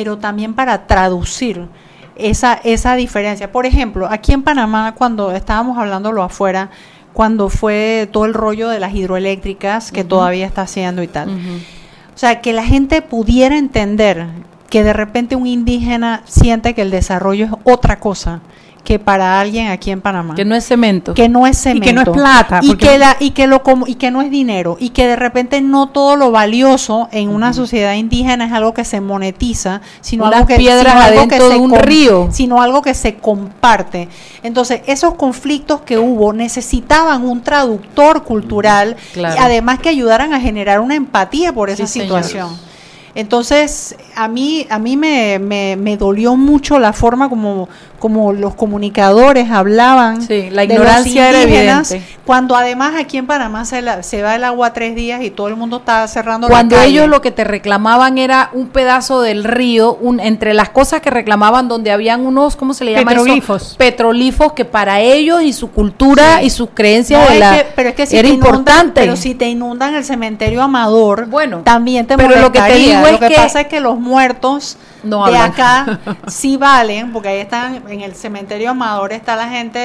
pero también para traducir esa, esa diferencia. Por ejemplo, aquí en Panamá, cuando estábamos hablándolo afuera, cuando fue todo el rollo de las hidroeléctricas que todavía está haciendo y tal. O sea, que la gente pudiera entender que de repente un indígena siente que el desarrollo es otra cosa que para alguien aquí en Panamá. Que no es cemento. Que no es Y cemento. que no es plata, Y que, la, y, que lo, como- y que no es dinero. Y que de repente no todo lo valioso en una sociedad indígena es algo que se monetiza, sino Unas algo que, piedras sino algo que de se un río. Sino algo que se comparte. Entonces, esos conflictos que hubo necesitaban un traductor cultural, Claro. y además que ayudaran a generar una empatía por esa Sí, señor. situación. Entonces, a mí, a mí me, me, me dolió mucho la forma como, como los comunicadores hablaban Sí, la de los ignorancia era indígenas, evidente. cuando además aquí en Panamá se, la- se va el agua tres días y todo el mundo está cerrando la Cuando calle. ellos lo que te reclamaban era un pedazo del río, un, entre las cosas que reclamaban donde habían unos, ¿cómo se le llama eso? Petroglifos. Petroglifos que para ellos y su cultura Sí. y sus creencias No, de la- que- pero es que si era inundan- importante. pero si te inundan el cementerio Amador, Bueno, también te pero lo que te digo es Lo que- pasa es que los muertos No de hablan. acá sí valen, porque ahí están, en el cementerio Amador está la gente,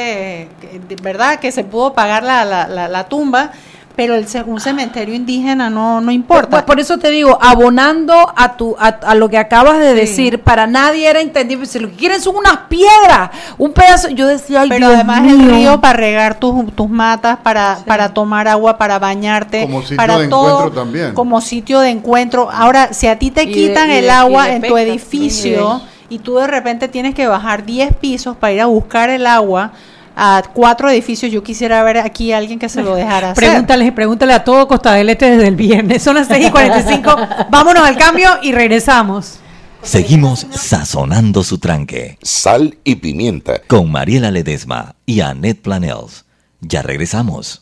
eh, verdad, que se pudo pagar la, la, la, la tumba, pero el, un cementerio indígena no, no importa. Pues por eso te digo, abonando a tu a, a lo que acabas de Sí. decir, para nadie era entendible. Si lo que quieren son unas piedras, un pedazo. Yo decía, ay, pero Dios además el río para regar tus, tus matas, para, para tomar agua, para bañarte, Como sitio para de todo, encuentro también. como sitio de encuentro. Ahora, si a ti te Y quitan de- el agua de en tu edificio y y tú de repente tienes que bajar 10 pisos para ir a buscar el agua a cuatro edificios, yo quisiera ver aquí a alguien que se lo dejara hacer. Pregúntale, pregúntale a todo Costa del Este desde el viernes. Son las 6 y 45. Vámonos al cambio y regresamos. Seguimos sazonando su tranque. Sal y pimienta. Con Mariela Ledesma y Annette Planels. Ya regresamos.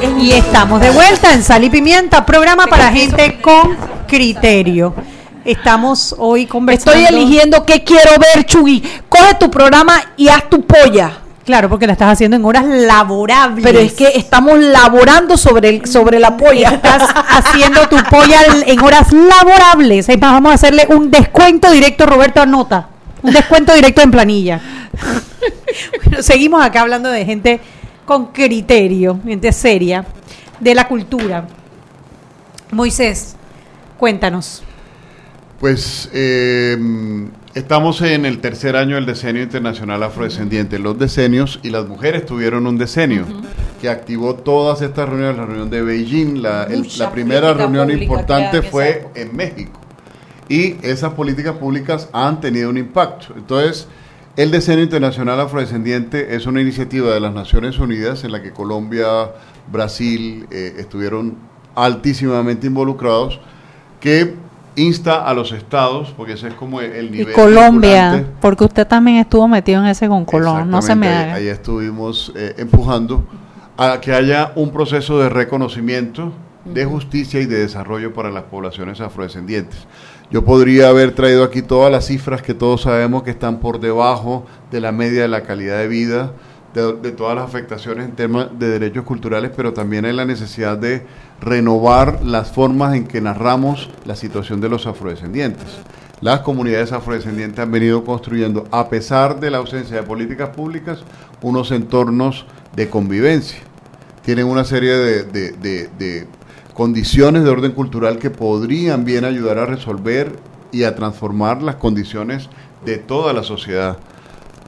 Y estamos de vuelta en Sal y Pimienta, programa para gente con criterio. Estamos hoy conversando. Estoy eligiendo qué quiero ver, Chugui. Coge tu programa y haz tu polla. Claro, porque la estás haciendo en horas laborables. Pero es que estamos laborando sobre el sobre la polla. estás haciendo tu polla en horas laborables. Es más, vamos a hacerle un descuento directo, Roberto Anota. Un descuento directo en planilla. bueno, seguimos acá hablando de gente con criterio, gente seria, de la cultura. Moisés, cuéntanos. Pues eh, estamos en el tercer año del Decenio Internacional Afrodescendiente. Los decenios y las mujeres tuvieron un decenio que activó todas estas reuniones. La reunión de Beijing, la, el- la primera reunión importante fue en México. Y esas políticas públicas han tenido un impacto. Entonces, el Decenio Internacional Afrodescendiente es una iniciativa de las Naciones Unidas en la que Colombia, Brasil eh, estuvieron altísimamente involucrados, que insta a los estados, porque ese es como el y nivel. Colombia, vinculante. porque usted también estuvo metido en ese con Colón, no se me haga. Ahí estuvimos eh, empujando a que haya un proceso de reconocimiento, de justicia y de desarrollo para las poblaciones afrodescendientes. Yo podría haber traído aquí todas las cifras que todos sabemos que están por debajo de la media de la calidad de vida, de, todas las afectaciones en temas de derechos culturales, pero también hay la necesidad de renovar las formas en que narramos la situación de los afrodescendientes. Las comunidades afrodescendientes han venido construyendo, a pesar de la ausencia de políticas públicas, unos entornos de convivencia. Tienen una serie de condiciones de orden cultural que podrían bien ayudar a resolver y a transformar las condiciones de toda la sociedad.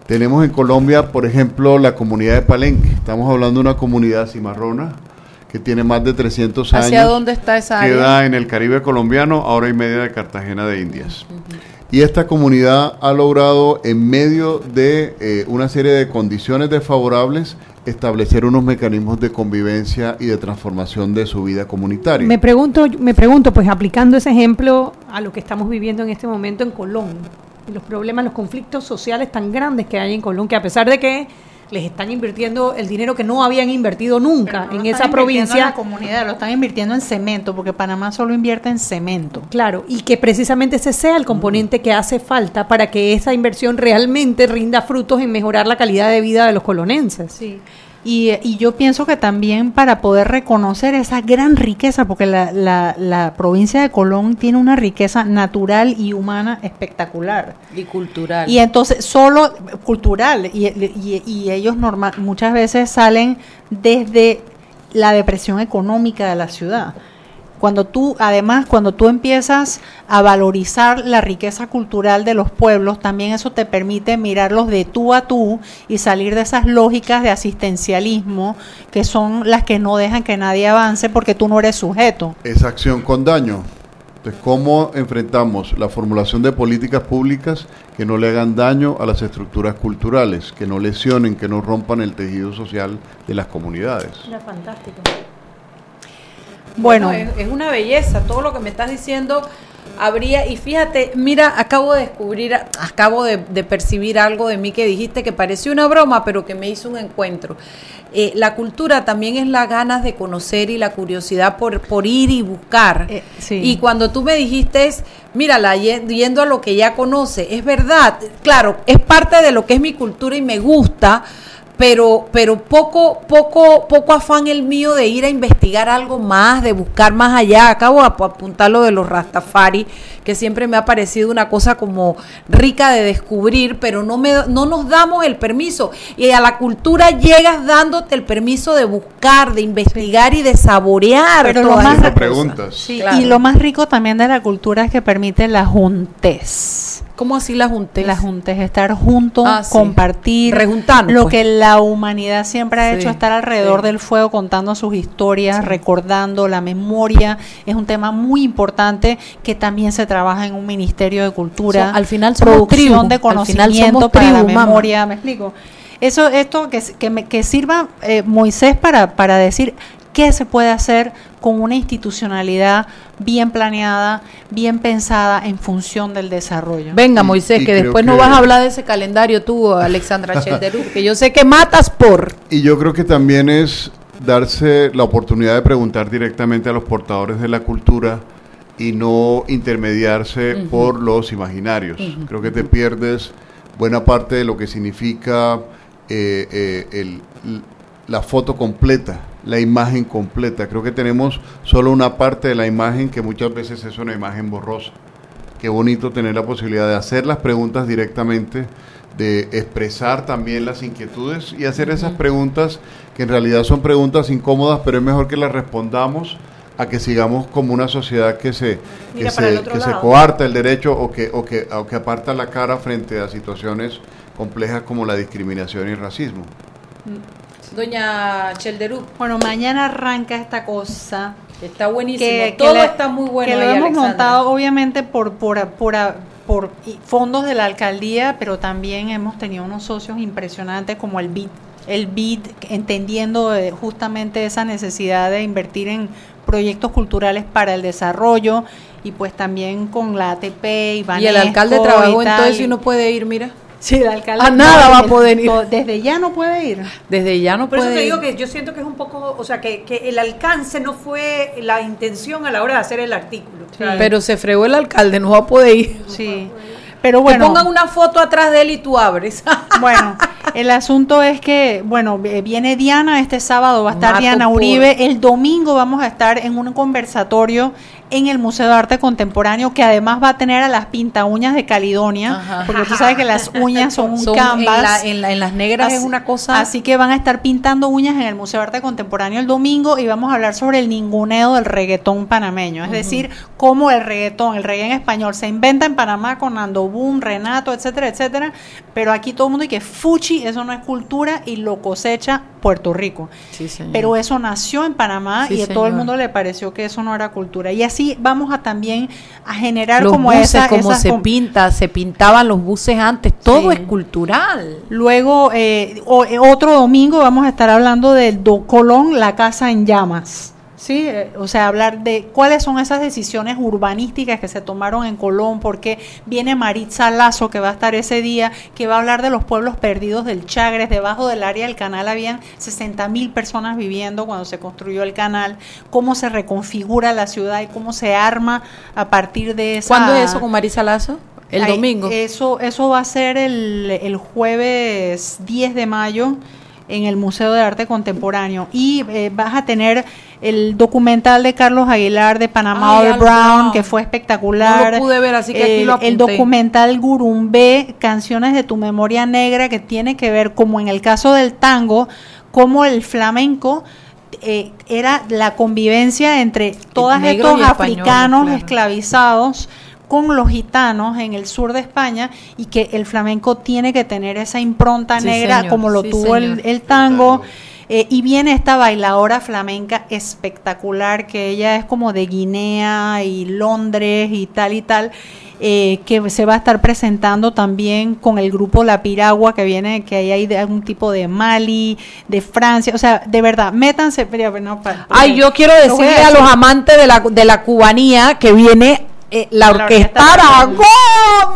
Tenemos en Colombia, por ejemplo, la comunidad de Palenque. Estamos hablando de una comunidad cimarrona que tiene más de 300 años. ¿Hacia dónde está esa área? Queda en el Caribe colombiano, a hora y media de Cartagena de Indias. Y esta comunidad ha logrado, en medio de eh, una serie de condiciones desfavorables, establecer unos mecanismos de convivencia y de transformación de su vida comunitaria. Me pregunto, me pregunto, pues aplicando ese ejemplo a lo que estamos viviendo en este momento en Colón, los problemas, los conflictos sociales tan grandes que hay en Colón, que a pesar de que les están invirtiendo el dinero que no habían invertido nunca no en lo esa invirtiendo en provincia. la comunidad, lo están invirtiendo en cemento, porque Panamá solo invierte en cemento. Claro, y que precisamente ese sea el componente que hace falta para que esa inversión realmente rinda frutos en mejorar la calidad de vida de los colonenses. Sí. Y, y yo pienso que también para poder reconocer esa gran riqueza, porque la, la, la provincia de Colón tiene una riqueza natural y humana espectacular. Y cultural. Y entonces, solo cultural, y, y- y ellos normal, muchas veces salen desde la depresión económica de la ciudad. Cuando tú, además, cuando tú empiezas a valorizar la riqueza cultural de los pueblos, también eso te permite mirarlos de tú a tú y salir de esas lógicas de asistencialismo que son las que no dejan que nadie avance porque tú no eres sujeto. Esa acción con daño. Entonces, ¿cómo enfrentamos la formulación de políticas públicas que no le hagan daño a las estructuras culturales, que no lesionen, que no rompan el tejido social de las comunidades? Era fantástico. Bueno, es, es una belleza, todo lo que me estás diciendo habría, y fíjate, mira, acabo de descubrir, acabo de, de percibir algo de mí que dijiste que pareció una broma, pero que me hizo un encuentro. Eh, la cultura también es las ganas de conocer y la curiosidad por, por ir y buscar. Eh, sí. Y cuando tú me dijiste, mírala, ye- yendo a lo que ya conoce, es verdad, claro, es parte de lo que es mi cultura y me gusta, pero, pero poco, poco, poco afán el mío de ir a investigar algo más, de buscar más allá. Acabo de ap- apuntar lo de los Rastafari, que siempre me ha parecido una cosa como rica de descubrir, pero no, me, no nos damos el permiso. Y a la cultura llegas dándote el permiso de buscar, de investigar y de saborear. Pero lo más- preguntas. Sí, Claro. y lo más rico también de la cultura es que permite la juntez. ¿Cómo así la junté? La juntez, estar juntos, Ah, sí. compartir. Rejuntarnos, Lo pues. que la humanidad siempre ha Sí, hecho, estar alrededor sí. del fuego contando sus historias, recordando la memoria. Es un tema muy importante que también se trabaja en un ministerio de cultura. So, al final producción tribu, de al final conocimiento para la tribu, mamá. memoria. ¿Me explico? Eso, esto que, que, me- que sirva eh, Moisés para, para decir qué se puede hacer con una institucionalidad bien planeada, bien pensada en función del desarrollo. Venga, Moisés, y que después no que- vas a hablar de ese calendario tú, Alexandra Chelderú, que yo sé que matas por. Y yo creo que también es darse la oportunidad de preguntar directamente a los portadores de la cultura y no intermediarse por los imaginarios. Creo que te pierdes buena parte de lo que significa eh, eh, el- la foto completa, la imagen completa. Creo que tenemos solo una parte de la imagen que muchas veces es una imagen borrosa. Qué bonito tener la posibilidad de hacer las preguntas directamente, de expresar también las inquietudes y hacer esas preguntas que en realidad son preguntas incómodas, pero es mejor que las respondamos a que sigamos como una sociedad que se, que Mira se, que se coarta el derecho o que, o, que, o que aparta la cara frente a situaciones complejas como la discriminación y el racismo. Doña Chelderú, Bueno, mañana arranca esta cosa. está buenísimo. que, Todo está muy bueno. Que lo ahí, hemos Alexandra. montado obviamente por, por, por, por fondos de la alcaldía, pero también hemos tenido unos socios impresionantes como el BID. El BID, entendiendo eh, justamente esa necesidad de invertir en proyectos culturales para el desarrollo y pues también con la ATP y Y el alcalde trabajó en tal, todo eso y no puede ir, mira. Sí, el alcalde. A nada va a poder ir. Desde ya no puede ir. Desde ya no Por eso puede te ir. digo que yo siento que es un poco, o sea, que, que el alcance no fue la intención a la hora de hacer el artículo. Pero se fregó el alcalde, no va a poder ir. Sí. Pero Bueno, bueno. que pongan una foto atrás de él y tú abres. Bueno, el asunto es que, bueno, eh, viene Diana, este sábado va a estar Diana Uribe, el domingo vamos a estar en un conversatorio en el Museo de Arte Contemporáneo que además va a tener a las pinta uñas de Caledonia, Ajá. porque tú sabes que las uñas son un Son en, canvas. la- en la- en las negras Así- es una cosa. Así que van a estar pintando uñas en el Museo de Arte Contemporáneo el domingo y vamos a hablar sobre el ninguneo del reggaetón panameño. Es decir, cómo el reggaetón, el reggae en español, se inventa en Panamá con Nando Boom, Renato, etcétera, etcétera. Pero aquí todo el mundo dice que fuchi, eso no es cultura y lo cosecha Puerto Rico. Sí, señor. Pero eso nació en Panamá Sí, y a todo el mundo le pareció que eso no era cultura. Y así vamos a también a generar los como buses, como esas se com- pinta, se pintaban los buses antes, todo Sí. es cultural. Luego, eh, o- eh, otro domingo vamos a estar hablando del Do Colón, la casa en llamas. Sí, eh, o sea, hablar de cuáles son esas decisiones urbanísticas que se tomaron en Colón, porque viene Maritza Lazo, que va a estar ese día, que va a hablar de los pueblos perdidos del Chagres, debajo del área del canal habían 60 mil personas viviendo cuando se construyó el canal, cómo se reconfigura la ciudad y cómo se arma a partir de esa... ¿Cuándo es eso con Maritza Lazo? El Ay, domingo. Eso, eso va a ser el, el jueves 10 de mayo en el Museo de Arte Contemporáneo. Y eh, vas a tener el documental de Carlos Aguilar de Panamá Ay, All Al Brown, Brown. que fue espectacular. No lo pude ver, así que aquí el, lo el apunté. documental Gurumbé, Canciones de tu Memoria Negra, que tiene que ver, como en el caso del tango, como el flamenco eh, era la convivencia entre todos estos africanos claro. esclavizados con los gitanos en el sur de España y que el flamenco tiene que tener esa impronta Sí, negra señor, como lo sí, tuvo el, el tango. Eh, y viene esta bailadora flamenca espectacular, que ella es como de Guinea y Londres y tal y tal, eh, que se va a estar presentando también con el grupo La Piragua, que viene, que ahí hay de algún tipo de Mali, de Francia, o sea, de verdad, métanse. pero, no, pa- Ay, yo quiero a decirle a, decir. los amantes de la, de la cubanía que viene eh, la orquesta Aragón,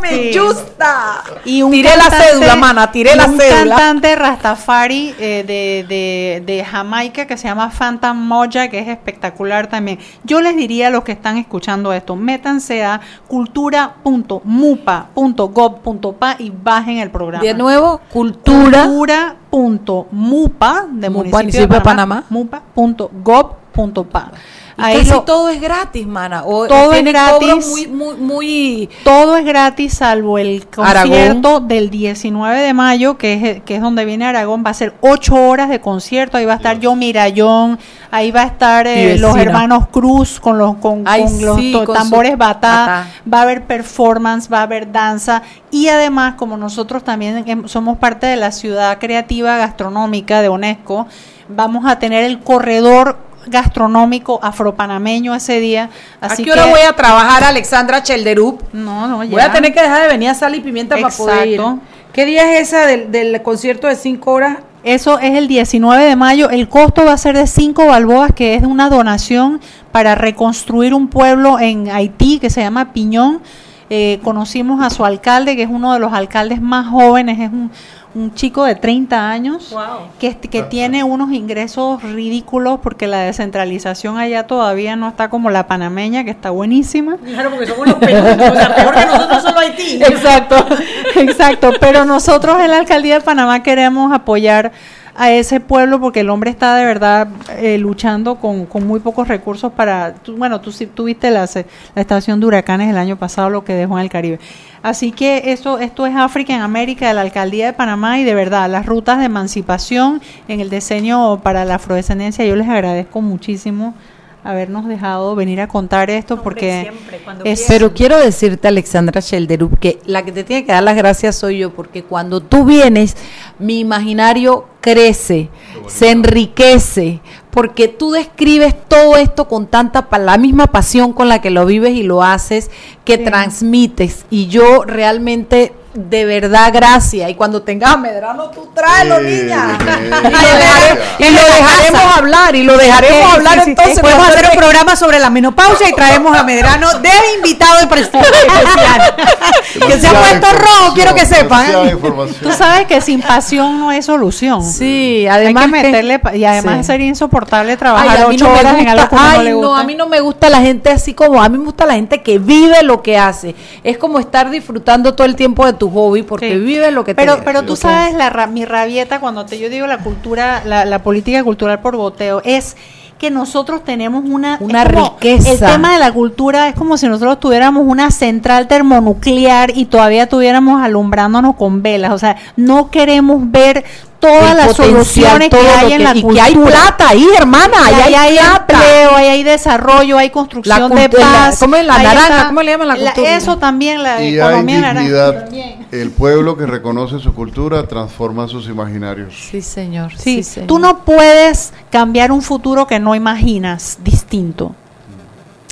me Sí. gusta. Y un tiré la cédula, mana, tiré la un cédula. cantante Rastafari eh, de, de, de Jamaica que se llama Phantom Moja, que es espectacular también. Yo les diría a los que están escuchando esto, métanse a cultura.mupa.gov.pa y bajen el programa. De nuevo, cultura. Cultura.mupa de Mupa, municipio, municipio de Panamá. mupa.gov.pa. Ahí casi lo- todo es gratis, mana. O, Todo tiene es gratis. muy, muy, muy. Todo es gratis salvo el Aragón. concierto del 19 de mayo, que es, que es donde viene Aragón. Va a ser ocho horas de concierto. Ahí va a estar Yo Mirayón, ahí va a estar eh, los hermanos Cruz con los, con, Ay, con los sí, to- con tambores batá. batá. Va a haber performance, va a haber danza. Y además, como nosotros también em- somos parte de la ciudad creativa gastronómica de UNESCO, vamos a tener el corredor gastronómico afropanameño ese día. Así ¿A qué hora que- voy a trabajar, Alexandra Chelderup? No, no, Voy ya. a tener que dejar de venir a sal y pimienta para poder ir. ¿Qué día es esa del, del concierto de cinco horas? Eso es el 19 de mayo. El costo va a ser de 5 balboas, que es una donación para reconstruir un pueblo en Haití que se llama Piñón. Eh, conocimos a su alcalde, que es uno de los alcaldes más jóvenes, es un, un chico de 30 años que, que tiene unos ingresos ridículos porque la descentralización allá todavía no está como la panameña, que está buenísima. Claro, porque somos los peores. O sea, peor que nosotros solo Haití. Exacto, exacto. Pero nosotros en la alcaldía de Panamá queremos apoyar a ese pueblo porque el hombre está de verdad eh, luchando con, con muy pocos recursos para, tú- bueno, tú tuviste la, la estación de huracanes el año pasado, lo que dejó en el Caribe. Así que esto, esto es África en América de la alcaldía de Panamá y de verdad las rutas de emancipación en el diseño para la afrodescendencia, yo les agradezco muchísimo habernos dejado venir a contar esto porque es, Pero quiero decirte, Alexandra Shelderup, que la que te tiene que dar las gracias soy yo, porque cuando tú vienes, mi imaginario crece, se enriquece, porque tú describes todo esto con tanta, pa- la misma pasión con la que lo vives y lo haces, que Sí. transmites. Y yo realmente, de verdad, gracias. Y cuando tengas a Medrano, tú tráelo, Sí, niña. sí. y lo, dejar- y lo dejaremos hablar, y lo dejaremos Sí, hablar entonces. Podemos hacer un programa sobre la menopausia y traemos a Medrano de invitado prestigio especial. que se ha puesto rojo, quiero que sepan. Tú sabes que sin pasión no hay solución. Sí, Hay además que meterle y además sí. sería insoportable Ay, trabajar a mí ocho no me horas en algo que no ay, le gusta. a mí no me gusta la gente así como, a mí me gusta la gente que vive lo que hace. Es como estar disfrutando todo el tiempo de tu hobby porque Sí. vive lo que te pero pero tú que sabes la ra- mi rabieta cuando te yo digo la cultura la, la política cultural por boteo es que nosotros tenemos una Una riqueza. el tema de la cultura es como si nosotros tuviéramos una central termonuclear y todavía tuviéramos alumbrándonos con velas o sea no queremos ver todas las soluciones que hay en la y cultura que hay plata ahí, hermana, Y ahí hay, plata. empleo, ahí hay desarrollo, hay construcción La de la- paz. ¿cómo es la ahí naranja? está- ¿Cómo le llaman la cultura? Eso también, la Y hay economía naranja. El pueblo que reconoce su cultura transforma sus imaginarios. Sí, señor. Sí, señor. tú no puedes cambiar un futuro que no imaginas distinto.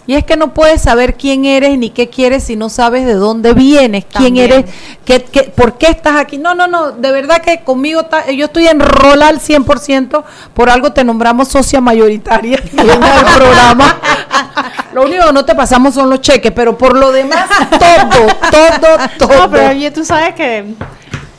Y es que no puedes saber quién eres ni qué quieres si no sabes de dónde vienes, quién eres, qué, qué- por qué estás aquí. No, no, no, de verdad que conmigo está- yo estoy enrolada al 100%, por algo te nombramos socia mayoritaria en el programa. Lo único que no te pasamos son los cheques, pero por lo demás todo, todo, todo. No, pero oye, tú sabes que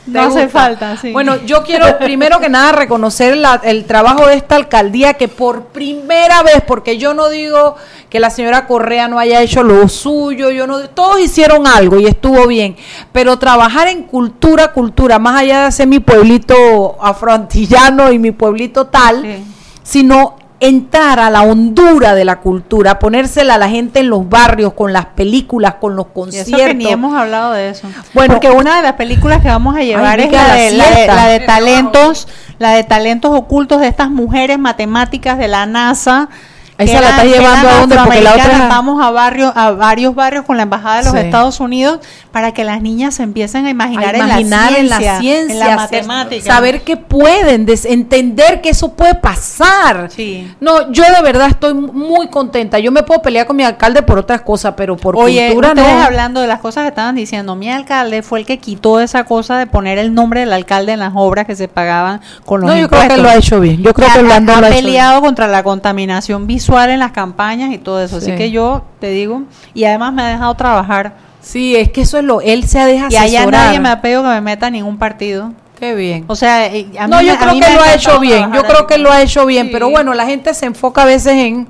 no ¿Te hace gusta? falta, sí. Bueno, yo quiero primero que nada reconocer la- el trabajo de esta alcaldía que por primera vez, porque yo no digo que la señora Correa no haya hecho lo suyo, yo no, todos hicieron algo y estuvo bien, pero trabajar en cultura, cultura, más allá de hacer mi pueblito afroantillano y mi pueblito tal, Sí. sino entrar a la hondura de la cultura, ponérsela a la gente en los barrios, con las películas, con los Y conciertos. eso que ni hemos hablado de eso. Bueno, porque una de las películas que vamos a llevar Ay, es la la de, la, de, siesta. la de talentos, la de talentos ocultos de estas mujeres matemáticas de la NASA. Esa la está llevando a dónde, porque la otra la- vamos a barrios, a varios barrios con la embajada de los Sí. Estados Unidos para que las niñas se empiecen a imaginar, a imaginar en en la la ciencia, ciencia, en la matemática. saber que pueden, entender que eso puede pasar. Sí. No, yo de verdad estoy muy contenta. Yo me puedo pelear con mi alcalde por otras cosas, pero por Oye, cultura ustedes no. hablando de las cosas que estaban diciendo, mi alcalde fue el que quitó esa cosa de poner el nombre del alcalde en las obras que se pagaban con los No, yo creo que impuestos. lo ha hecho bien. Yo creo que Orlando ha, lo ha hecho peleado contra la contaminación visual en las campañas y todo eso. Sí. Así que yo te digo, y además me ha dejado trabajar. Sí, es que eso es lo. Él se ha dejado Y allá nadie me ha pedido que me meta a ningún partido. Qué bien. O sea, eh, a mí no, me- yo a creo mí que me lo ha hecho bien. Yo creo que lo ha hecho bien. Pero bueno, la gente se enfoca a veces en,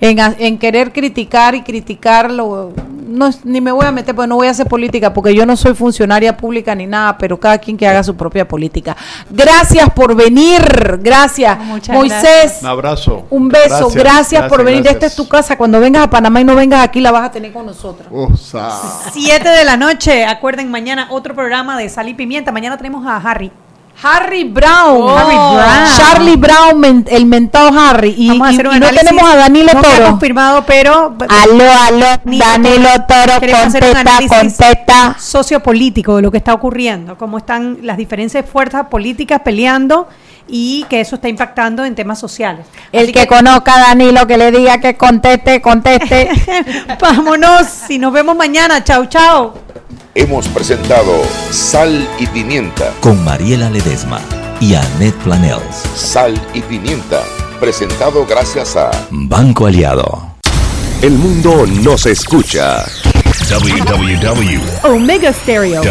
en, a- en querer criticar y criticarlo. No, es- ni me voy a meter, pues no voy a hacer política porque yo no soy funcionaria pública ni nada, pero cada quien que haga su propia política. Gracias por venir. Gracias. Muchas Moisés. gracias. Un abrazo. Un beso, gracias, por venir. gracias. Esta es tu casa. Cuando vengas a Panamá y no vengas aquí, la vas a tener con nosotros. Oh, 7 de la noche. Acuerden, mañana otro programa de Sal y Pimienta. Mañana tenemos a Harry. Harry Brown. Harry Brown. Charlie Brown, men- el mentado Harry. Y, Vamos a hacer un y no tenemos a Danilo no Toro. confirmado, pero Aló, aló, Danilo Toro, contesta, contesta. sociopolítico de lo que está ocurriendo, cómo están las diferentes fuerzas políticas peleando y que eso está impactando en temas sociales. El que conozca a Danilo, que le diga que conteste, conteste. vámonos y nos vemos mañana. Chau, chau. Hemos presentado Sal y Pimienta. Con Mariela Ledesma y Annette Planels. Sal y Pimienta. Presentado gracias a Banco Aliado. El mundo nos escucha. www.com Omega Stereo.